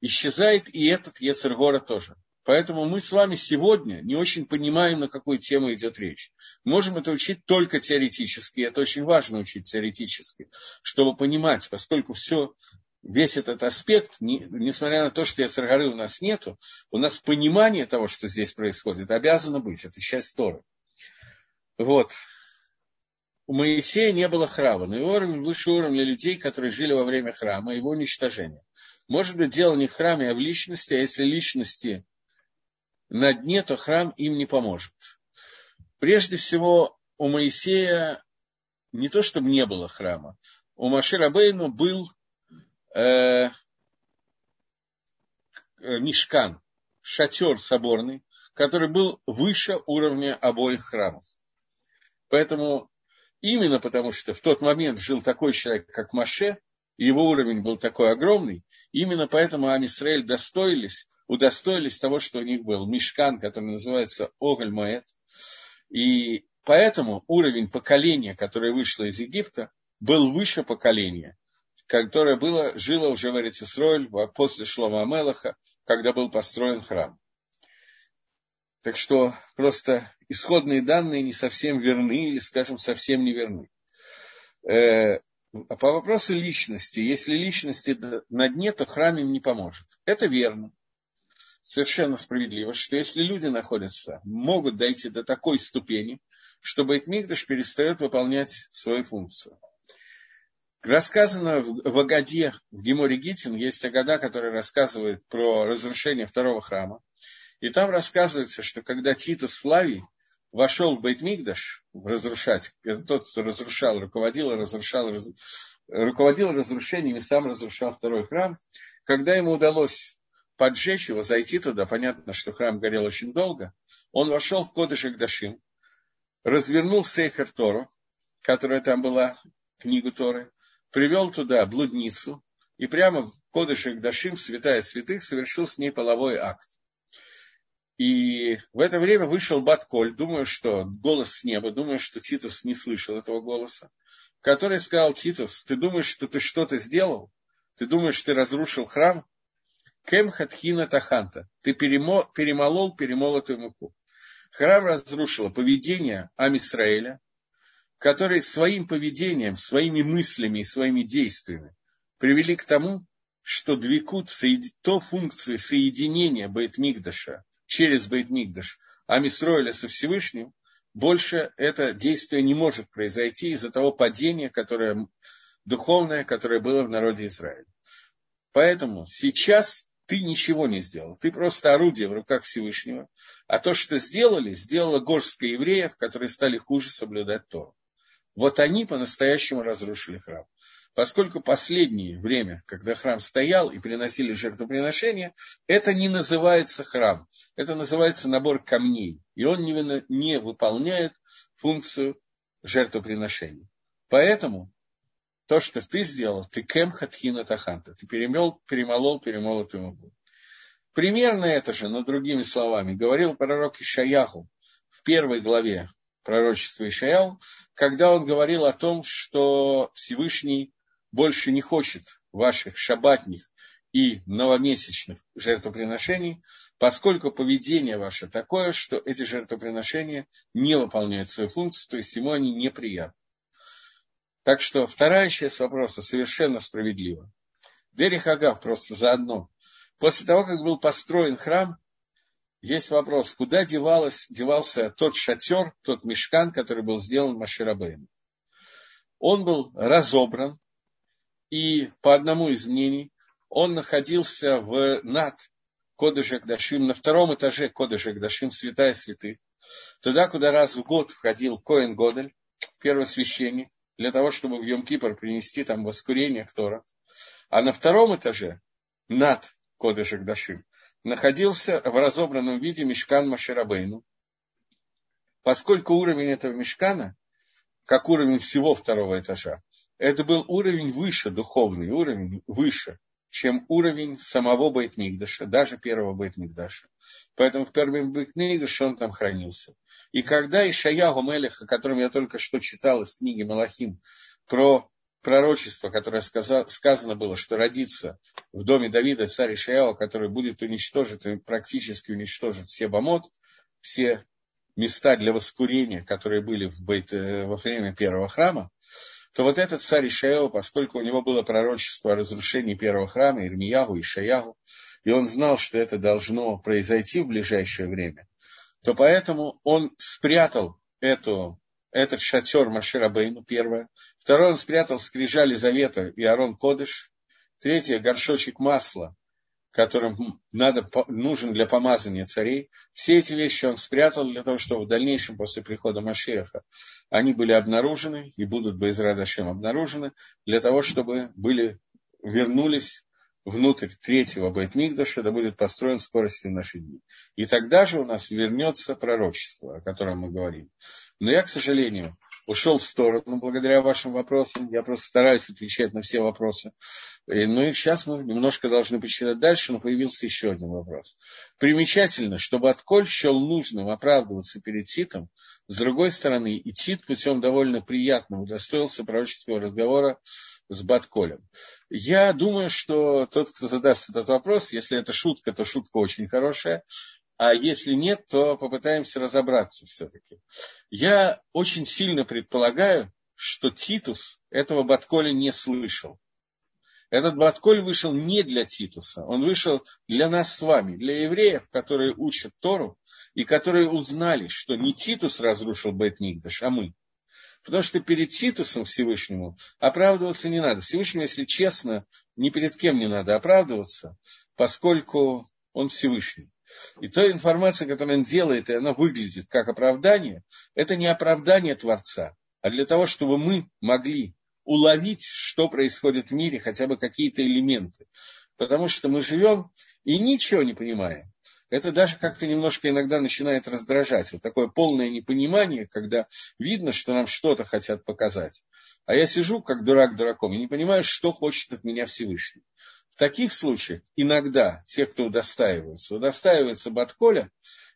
исчезает и этот Ецергора тоже. Поэтому мы с вами сегодня не очень понимаем, на какую тему идет речь. Можем это учить только теоретически, это очень важно учить теоретически, чтобы понимать, поскольку все, весь этот аспект, не, несмотря на то, что Ецергоры у нас нету, у нас понимание того, что здесь происходит, обязано быть, это часть Торы. Вот. У Моисея не было храма, но его уровень выше уровня людей, которые жили во время храма, его уничтожения. Может быть, дело не в храме, а в личности, а если личности на дне, то храм им не поможет. Прежде всего, у Моисея не то, чтобы не было храма, у Машира Бейну был э, мешкан, шатер соборный, который был выше уровня обоих храмов. Поэтому, именно потому что в тот момент жил такой человек, как Маше, его уровень был такой огромный, именно поэтому Амисраэль достоились, удостоились того, что у них был мешкан, который называется Оголь Маэт. И поэтому уровень поколения, которое вышло из Египта, был выше поколения, которое было, жило уже в Эритисройль после Шлома Амелаха, когда был построен храм. Так что просто исходные данные не совсем верны или, скажем, совсем не верны. А по вопросу личности, если личности на дне, то храм им не поможет. Это верно. Совершенно справедливо, что если люди находятся, могут дойти до такой ступени, чтобы Этмигдаш перестает выполнять свою функцию. Рассказано в Агаде, в Геморе Гитин, есть Агада, которая рассказывает про разрушение второго храма. И там рассказывается, что когда Титус Флавий вошел в Бейтмигдаш разрушать, тот, кто разрушал, руководил, разрушал, раз, руководил разрушением и сам разрушал второй храм, когда ему удалось поджечь его, зайти туда, понятно, что храм горел очень долго, он вошел в Кодыш Дашим, развернул Сейхер Тору, которая там была, книгу Торы, привел туда блудницу, и прямо в Кодыш Дашим, святая святых, совершил с ней половой акт. И в это время вышел Батколь, думаю, что голос с неба, думаю, что Титус не слышал этого голоса, который сказал, Титус, ты думаешь, что ты что-то сделал? Ты думаешь, ты разрушил храм? Кем хатхина таханта. Ты перемо, перемолол перемолотую муку. Храм разрушило поведение Амисраэля, который своим поведением, своими мыслями и своими действиями привели к тому, что двикут, то функции соединения Бейтмигдаша через Бейтмигдаш Амисроиля со Всевышним, больше это действие не может произойти из-за того падения, которое духовное, которое было в народе Израиля. Поэтому сейчас ты ничего не сделал. Ты просто орудие в руках Всевышнего. А то, что сделали, сделала горстка евреев, которые стали хуже соблюдать то. Вот они по-настоящему разрушили храм. Поскольку последнее время, когда храм стоял и приносили жертвоприношения, это не называется храм. Это называется набор камней. И он не, не выполняет функцию жертвоприношений. Поэтому то, что ты сделал, ты кем хатхина таханта. Ты перемел, перемолол перемолотую муку. Примерно это же, но другими словами, говорил пророк Ишаяху в первой главе пророчества Ишаяху, когда он говорил о том, что Всевышний больше не хочет ваших шабатних и новомесячных жертвоприношений, поскольку поведение ваше такое, что эти жертвоприношения не выполняют свою функцию, то есть ему они неприятны. Так что вторая часть вопроса совершенно справедлива. Дерих Агав просто заодно. После того, как был построен храм, есть вопрос, куда девалось, девался тот шатер, тот мешкан, который был сделан Маширабейном. Он был разобран, и по одному из мнений, он находился в над Кодыша Дашим, на втором этаже Кодыша Дашим, святая святых, туда, куда раз в год входил Коэн Годель, первосвященник, для того, чтобы в Йом-Кипр принести там воскурение Тора. А на втором этаже, над Кодышек Дашим, находился в разобранном виде мешкан Маширабейну. Поскольку уровень этого мешкана, как уровень всего второго этажа, это был уровень выше, духовный уровень выше, чем уровень самого Бейтмигдаша, даже первого Бейтмигдаша. Поэтому в первом Бейтмигдаше он там хранился. И когда Ишаяху Мелех, о котором я только что читал из книги Малахим, про пророчество, которое сказано, было, что родится в доме Давида царь Ишаяху, который будет уничтожить, практически уничтожить все бомот, все места для воскурения, которые были в Бейт, э, во время первого храма, то вот этот царь Ишаэл, поскольку у него было пророчество о разрушении первого храма, Ирмиягу, Ишаягу, и он знал, что это должно произойти в ближайшее время, то поэтому он спрятал эту, этот шатер Маширабейну, первое. Второе, он спрятал скрижали завета и Арон Кодыш. Третье, горшочек масла которым надо, нужен для помазания царей. Все эти вещи он спрятал для того, чтобы в дальнейшем, после прихода Машеха, они были обнаружены и будут бы из обнаружены, для того, чтобы были, вернулись внутрь третьего Байтмигдаша, да будет построен скоростью в наши дни. И тогда же у нас вернется пророчество, о котором мы говорим. Но я, к сожалению, ушел в сторону благодаря вашим вопросам. Я просто стараюсь отвечать на все вопросы. Ну и сейчас мы немножко должны почитать дальше, но появился еще один вопрос. Примечательно, чтобы Отколь счел нужным оправдываться перед Титом, с другой стороны, и Тит путем довольно приятного удостоился пророческого разговора с Батколем. Я думаю, что тот, кто задаст этот вопрос, если это шутка, то шутка очень хорошая, а если нет, то попытаемся разобраться все-таки. Я очень сильно предполагаю, что Титус этого Батколя не слышал. Этот Батколь вышел не для Титуса, он вышел для нас с вами, для евреев, которые учат Тору и которые узнали, что не Титус разрушил Бет-Мигдаш, а мы. Потому что перед Титусом Всевышнему оправдываться не надо. Всевышнему, если честно, ни перед кем не надо оправдываться, поскольку он Всевышний. И та информация, которую он делает, и она выглядит как оправдание, это не оправдание Творца, а для того, чтобы мы могли уловить, что происходит в мире, хотя бы какие-то элементы. Потому что мы живем и ничего не понимаем. Это даже как-то немножко иногда начинает раздражать. Вот такое полное непонимание, когда видно, что нам что-то хотят показать. А я сижу как дурак дураком и не понимаю, что хочет от меня Всевышний. Таких случаях иногда те, кто удостаивается, удостаивается Батколя,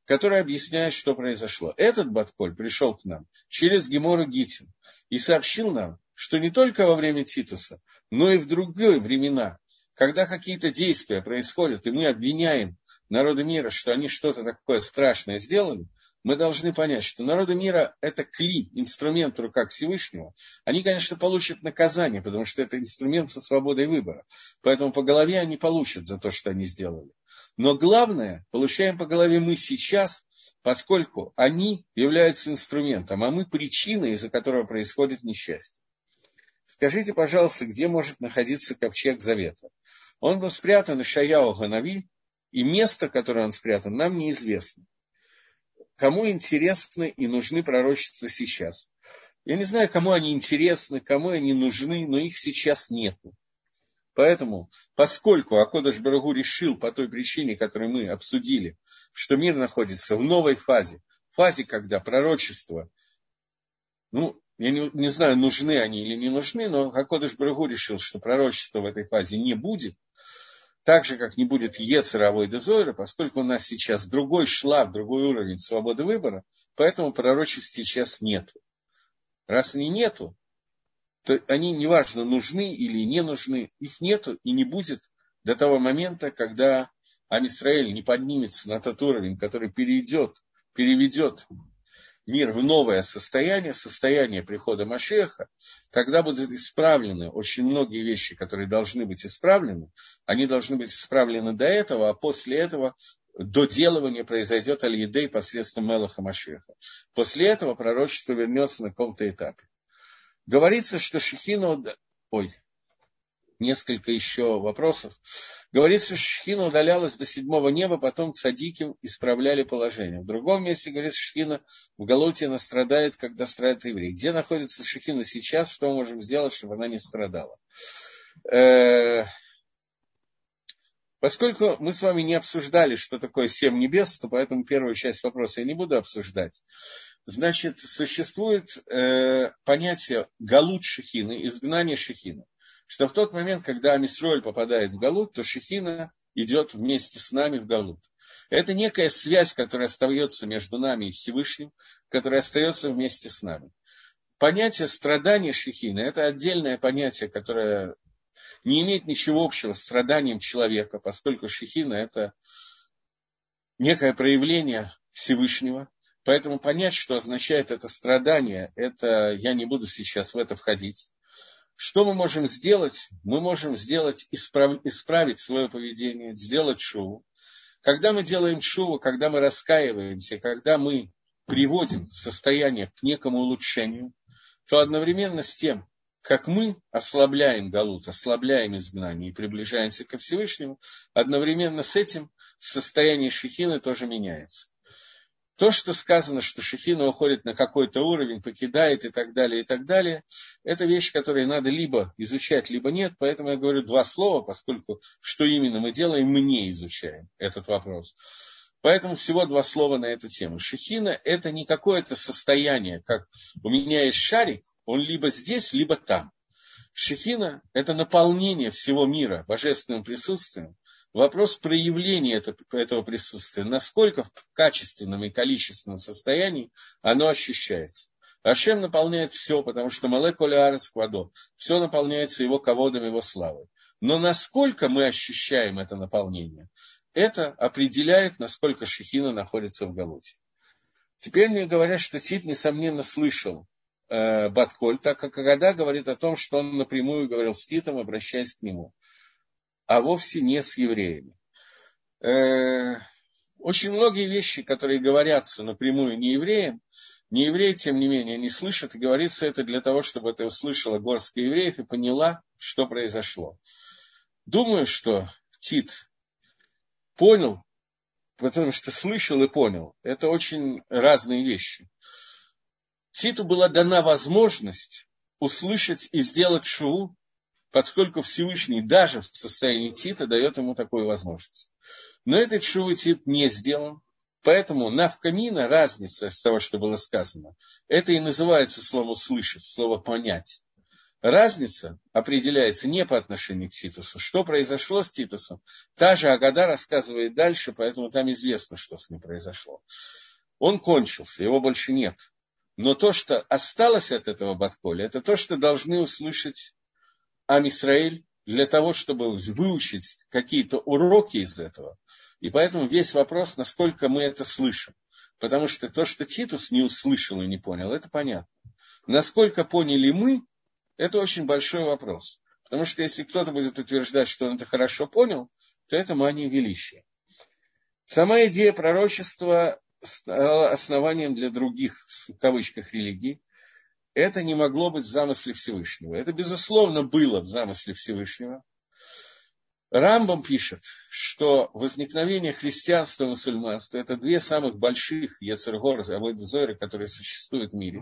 который объясняет, что произошло. Этот Батколь пришел к нам через Гемора Гитин и сообщил нам, что не только во время Титуса, но и в другие времена, когда какие-то действия происходят, и мы обвиняем народы мира, что они что-то такое страшное сделали, мы должны понять, что народы мира – это кли, инструмент в Всевышнего. Они, конечно, получат наказание, потому что это инструмент со свободой выбора. Поэтому по голове они получат за то, что они сделали. Но главное, получаем по голове мы сейчас, поскольку они являются инструментом, а мы причиной, из-за которого происходит несчастье. Скажите, пожалуйста, где может находиться ковчег Завета? Он был спрятан в Шаяу Ганави, и место, которое он спрятан, нам неизвестно. Кому интересны и нужны пророчества сейчас? Я не знаю, кому они интересны, кому они нужны, но их сейчас нету. Поэтому, поскольку Акодыш Барагу решил по той причине, которую мы обсудили, что мир находится в новой фазе, фазе, когда пророчество, ну, я не, не знаю, нужны они или не нужны, но Акодыш Барагу решил, что пророчества в этой фазе не будет, так же, как не будет Ецеровой Дезойра, поскольку у нас сейчас другой шлаг, другой уровень свободы выбора, поэтому пророчеств сейчас нет. Раз они нету, то они, неважно, нужны или не нужны, их нету и не будет до того момента, когда Амисраэль не поднимется на тот уровень, который перейдет, переведет мир в новое состояние, состояние прихода Машеха, когда будут исправлены очень многие вещи, которые должны быть исправлены, они должны быть исправлены до этого, а после этого доделывание произойдет Аль-Едей посредством Мелаха Машеха. После этого пророчество вернется на каком-то этапе. Говорится, что Шехина... Ой, несколько еще вопросов. Говорится, что Шхина удалялась до седьмого неба, потом цадиким исправляли положение. В другом месте говорится, Шхина в Галуте она страдает, когда страдает еврей. Где находится Шхина сейчас, что мы можем сделать, чтобы она не страдала? Э, поскольку мы с вами не обсуждали, что такое семь небес, то поэтому первую часть вопроса я не буду обсуждать. Значит, существует э, понятие галут шехины, изгнание шехины что в тот момент, когда Амисроль попадает в Галут, то Шехина идет вместе с нами в Галут. Это некая связь, которая остается между нами и Всевышним, которая остается вместе с нами. Понятие страдания Шехина – это отдельное понятие, которое не имеет ничего общего с страданием человека, поскольку Шехина – это некое проявление Всевышнего. Поэтому понять, что означает это страдание, это я не буду сейчас в это входить. Что мы можем сделать? Мы можем сделать, исправ, исправить свое поведение, сделать шоу. Когда мы делаем шоу, когда мы раскаиваемся, когда мы приводим состояние к некому улучшению, то одновременно с тем, как мы ослабляем Галут, ослабляем изгнание и приближаемся ко Всевышнему, одновременно с этим состояние Шехины тоже меняется. То, что сказано, что Шехина уходит на какой-то уровень, покидает и так далее, и так далее, это вещь, которую надо либо изучать, либо нет. Поэтому я говорю два слова, поскольку что именно мы делаем, мы не изучаем этот вопрос. Поэтому всего два слова на эту тему. Шехина – это не какое-то состояние, как у меня есть шарик, он либо здесь, либо там. Шехина – это наполнение всего мира божественным присутствием, Вопрос проявления этого присутствия, насколько в качественном и количественном состоянии оно ощущается. Ашем наполняет все, потому что Малеколя Арес все наполняется его ководом, его славой. Но насколько мы ощущаем это наполнение, это определяет, насколько Шехина находится в Галуте. Теперь мне говорят, что Тит, несомненно, слышал э, Батколь, так как Агада говорит о том, что он напрямую говорил с Титом, обращаясь к нему а вовсе не с евреями. Э, очень многие вещи, которые говорятся напрямую не евреям, не евреи, тем не менее, не слышат, и говорится это для того, чтобы это услышала горстка евреев и поняла, что произошло. Думаю, что Тит понял, потому что слышал и понял. Это очень разные вещи. Титу была дана возможность услышать и сделать шоу поскольку Всевышний даже в состоянии Тита дает ему такую возможность. Но этот шувы Тит не сделан, поэтому навкамина, разница с того, что было сказано, это и называется слово «слышать», слово «понять». Разница определяется не по отношению к Титусу. Что произошло с Титусом? Та же Агада рассказывает дальше, поэтому там известно, что с ним произошло. Он кончился, его больше нет. Но то, что осталось от этого Батколя, это то, что должны услышать Амисраэль для того, чтобы выучить какие-то уроки из этого. И поэтому весь вопрос, насколько мы это слышим. Потому что то, что Титус не услышал и не понял, это понятно. Насколько поняли мы, это очень большой вопрос. Потому что если кто-то будет утверждать, что он это хорошо понял, то это мания величия. Сама идея пророчества стала основанием для других, в кавычках, религий. Это не могло быть в замысле Всевышнего. Это, безусловно, было в замысле Всевышнего. Рамбам пишет, что возникновение христианства и мусульманства – это две самых больших Ецергор, Авойдезоры, которые существуют в мире.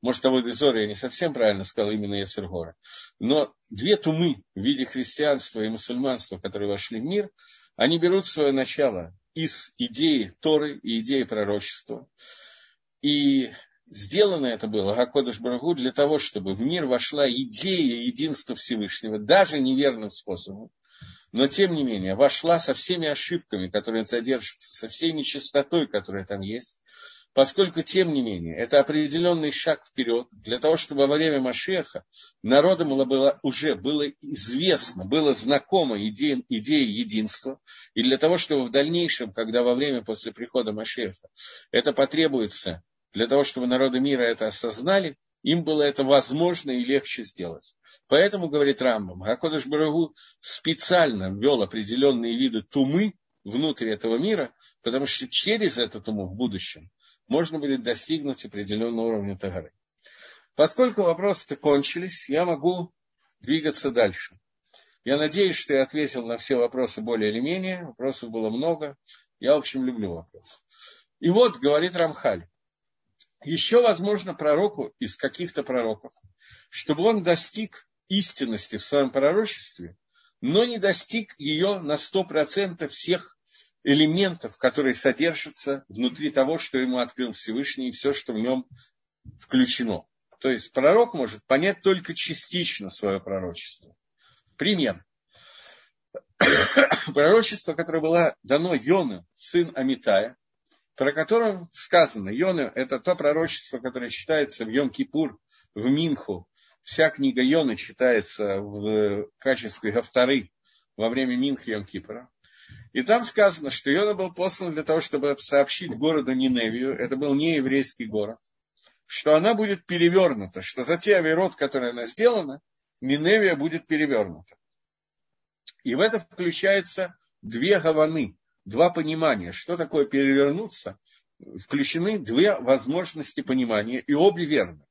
Может, Авойдезоры я не совсем правильно сказал, именно Ецергора. Но две тумы в виде христианства и мусульманства, которые вошли в мир, они берут свое начало из идеи Торы и идеи пророчества. И сделано это было, Гакодыш Барагу, для того, чтобы в мир вошла идея единства Всевышнего, даже неверным способом. Но тем не менее вошла со всеми ошибками, которые содержатся, со всей нечистотой, которая там есть, поскольку, тем не менее, это определенный шаг вперед для того, чтобы во время Машеха народам было, уже было известно, было знакомо идея, идея единства, и для того, чтобы в дальнейшем, когда во время после прихода Машеха это потребуется, для того, чтобы народы мира это осознали, им было это возможно и легче сделать. Поэтому, говорит Рамбам, Гакодыш Барагу специально ввел определенные виды тумы внутрь этого мира, потому что через эту туму в будущем можно будет достигнуть определенного уровня Тагары. Поскольку вопросы-то кончились, я могу двигаться дальше. Я надеюсь, что я ответил на все вопросы более или менее. Вопросов было много. Я, в общем, люблю вопросы. И вот, говорит Рамхаль, еще возможно пророку из каких-то пророков, чтобы он достиг истинности в своем пророчестве, но не достиг ее на сто процентов всех элементов, которые содержатся внутри того, что ему открыл Всевышний, и все, что в нем включено. То есть пророк может понять только частично свое пророчество. Пример. Пророчество, которое было дано Йону, сын Амитая, про которое сказано, Йона – это то пророчество, которое читается в Йом-Кипур, в Минху. Вся книга Йона читается в качестве Гавтары во время Минхи Йом-Кипура. И там сказано, что Йона был послан для того, чтобы сообщить городу Ниневию, это был не еврейский город, что она будет перевернута, что за те авирот, которые она сделана, Ниневия будет перевернута. И в это включается две гаваны, два понимания, что такое перевернуться, включены две возможности понимания, и обе верны.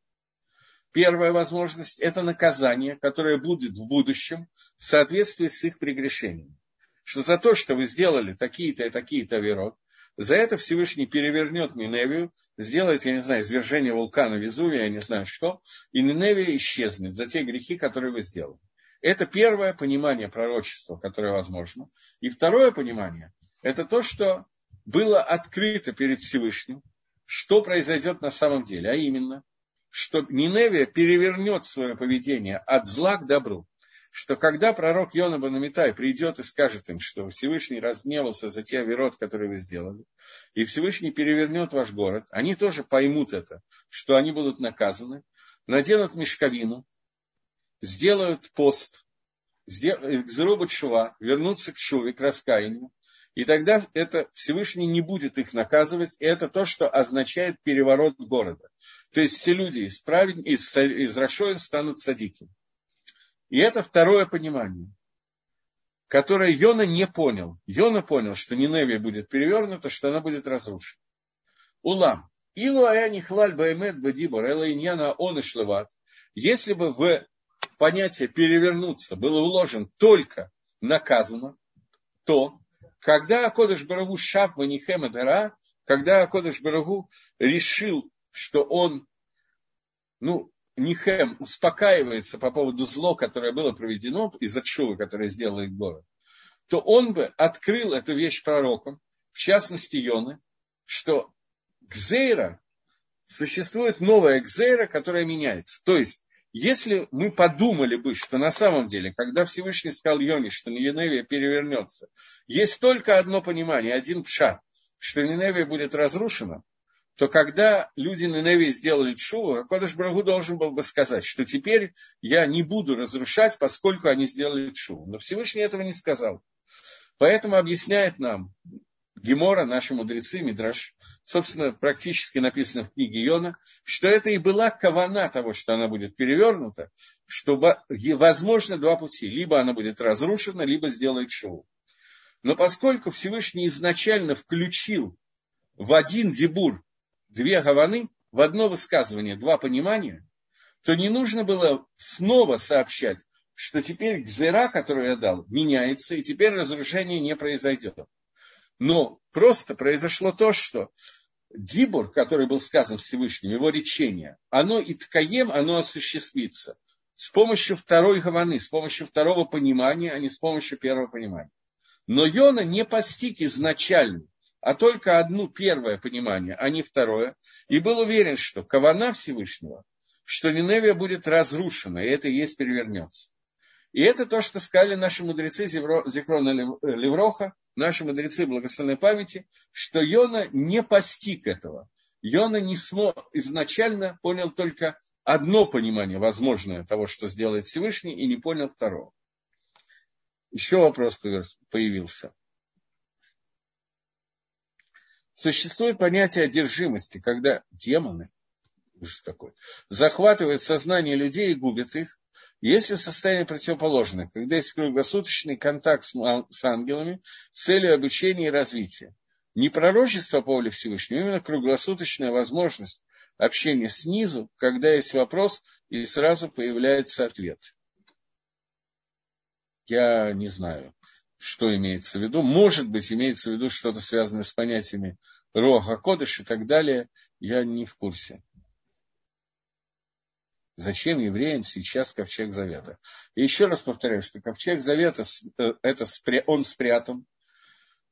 Первая возможность – это наказание, которое будет в будущем в соответствии с их прегрешениями. Что за то, что вы сделали такие-то и такие-то верот, за это Всевышний перевернет Ниневию, сделает, я не знаю, извержение вулкана Везувия, я не знаю что, и Ниневия исчезнет за те грехи, которые вы сделали. Это первое понимание пророчества, которое возможно. И второе понимание это то, что было открыто перед Всевышним, что произойдет на самом деле, а именно, что Ниневия перевернет свое поведение от зла к добру. Что когда пророк Йона Банамитай придет и скажет им, что Всевышний разгневался за те оверот, которые вы сделали, и Всевышний перевернет ваш город, они тоже поймут это, что они будут наказаны, наденут мешковину, сделают пост, сделают шува, вернутся к шуве, к раскаянию, и тогда это Всевышний не будет их наказывать. И это то, что означает переворот города. То есть все люди из, праведь, из, из Рашоин станут садики. И это второе понимание, которое Йона не понял. Йона понял, что Ниневия будет перевернута, что она будет разрушена. Улам. Илу ая нихлаль баймет бадибор, эла иньяна он и шлеват. Если бы в понятие перевернуться было вложен только наказано, то когда Акодыш Барагу шав ванихем дара, когда Акодыш Барагу решил, что он, ну, Нихем успокаивается по поводу зло, которое было проведено из-за чувы, которое сделал их город, то он бы открыл эту вещь пророкам, в частности Йоны, что Гзейра, существует новая Гзейра, которая меняется. То есть если мы подумали бы, что на самом деле, когда Всевышний сказал Йоне, что Ниневия перевернется, есть только одно понимание, один пшат, что Ниневия будет разрушена, то когда люди Ниневии сделали чуву, Кодыш Брагу должен был бы сказать, что теперь я не буду разрушать, поскольку они сделали чуву. Но Всевышний этого не сказал. Поэтому объясняет нам Гемора, наши мудрецы, Мидраш, собственно, практически написано в книге Йона, что это и была кавана того, что она будет перевернута, чтобы возможно два пути. Либо она будет разрушена, либо сделает шоу. Но поскольку Всевышний изначально включил в один дебур две гаваны, в одно высказывание два понимания, то не нужно было снова сообщать, что теперь гзера, которую я дал, меняется, и теперь разрушение не произойдет. Но просто произошло то, что Дибур, который был сказан Всевышним, его речение, оно и ткаем, оно осуществится с помощью второй гаваны, с помощью второго понимания, а не с помощью первого понимания. Но Йона не постиг изначально, а только одно первое понимание, а не второе, и был уверен, что кавана Всевышнего, что Ниневия будет разрушена, и это и есть перевернется. И это то, что сказали наши мудрецы Зикрона Левроха, наши мудрецы благословенной памяти, что Йона не постиг этого. Йона не смог, изначально понял только одно понимание возможное того, что сделает Всевышний, и не понял второго. Еще вопрос появился. Существует понятие одержимости, когда демоны, ужас какой, захватывают сознание людей и губят их, если состояние противоположное, когда есть круглосуточный контакт с ангелами с целью обучения и развития. Не пророчество по воле Всевышнего, а именно круглосуточная возможность общения снизу, когда есть вопрос, и сразу появляется ответ. Я не знаю, что имеется в виду. Может быть, имеется в виду что-то связанное с понятиями Роха Кодыш и так далее. Я не в курсе. Зачем евреям сейчас ковчег завета? И еще раз повторяю, что ковчег завета, э, это, он спрятан.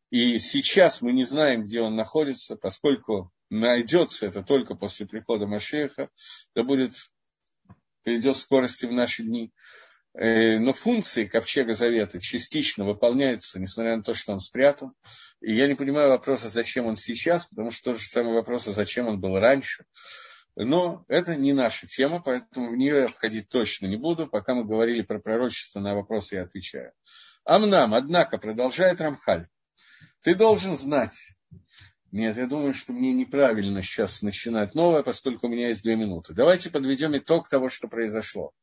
И сейчас мы не знаем, где он находится, поскольку найдется это только после прихода Машеха, да будет, перейдет в скорости в наши дни. Э, но функции ковчега завета частично выполняются, несмотря на то, что он спрятан. И я не понимаю вопроса, зачем он сейчас, потому что тот же самый вопрос, а зачем он был раньше. Но это не наша тема, поэтому в нее я входить точно не буду. Пока мы говорили про пророчество, на вопросы я отвечаю. Амнам, однако, продолжает Рамхаль, ты должен знать. Нет, я думаю, что мне неправильно сейчас начинать новое, поскольку у меня есть две минуты. Давайте подведем итог того, что произошло.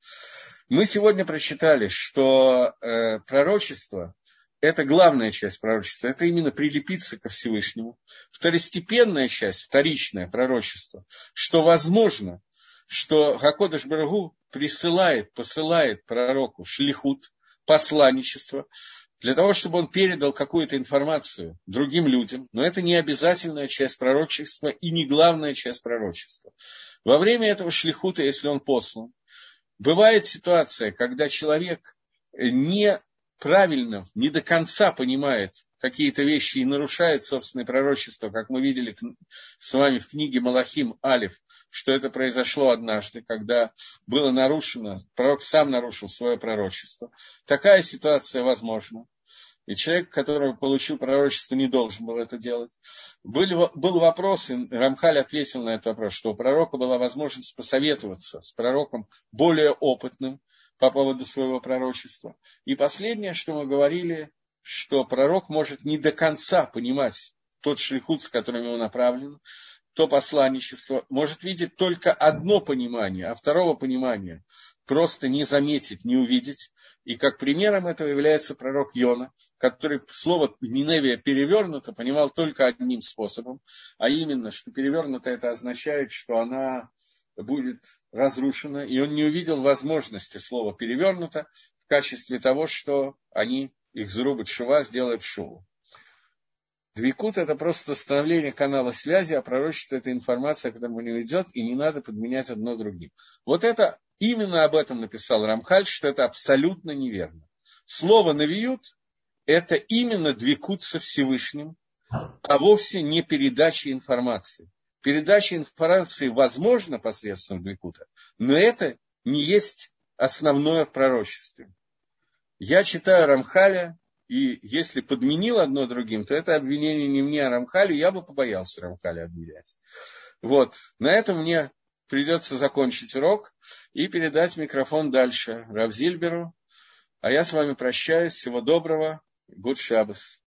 Мы сегодня прочитали, что э, пророчество это главная часть пророчества, это именно прилепиться ко Всевышнему. Второстепенная часть, вторичное пророчество, что возможно, что Хакодыш Барагу присылает, посылает пророку шлихут, посланничество, для того, чтобы он передал какую-то информацию другим людям, но это не обязательная часть пророчества и не главная часть пророчества. Во время этого шлихута, если он послан, бывает ситуация, когда человек не правильно, не до конца понимает какие-то вещи и нарушает собственное пророчество, как мы видели с вами в книге Малахим Алиф, что это произошло однажды, когда было нарушено, пророк сам нарушил свое пророчество. Такая ситуация возможна. И человек, который получил пророчество, не должен был это делать. Были, был вопрос, и Рамхаль ответил на этот вопрос, что у пророка была возможность посоветоваться с пророком более опытным, по поводу своего пророчества. И последнее, что мы говорили, что пророк может не до конца понимать тот шлихут, с которым ему направлено, то посланничество, может видеть только одно понимание, а второго понимания просто не заметить, не увидеть. И как примером этого является пророк Йона, который слово Ниневия перевернуто понимал только одним способом, а именно, что перевернуто это означает, что она будет разрушена, и он не увидел возможности слова перевернуто в качестве того, что они, их зарубят шува, сделают шуву. Двикут – это просто становление канала связи, а пророчество – это информация, к которому не идет, и не надо подменять одно другим. Вот это, именно об этом написал Рамхаль, что это абсолютно неверно. Слово «навиют» – это именно двикут со Всевышним, а вовсе не передача информации передача информации возможна посредством Двикута, но это не есть основное в пророчестве. Я читаю Рамхаля, и если подменил одно другим, то это обвинение не мне, а Рамхалю, я бы побоялся Рамхаля обвинять. Вот, на этом мне придется закончить урок и передать микрофон дальше Равзильберу. А я с вами прощаюсь. Всего доброго. Гуд Шабас.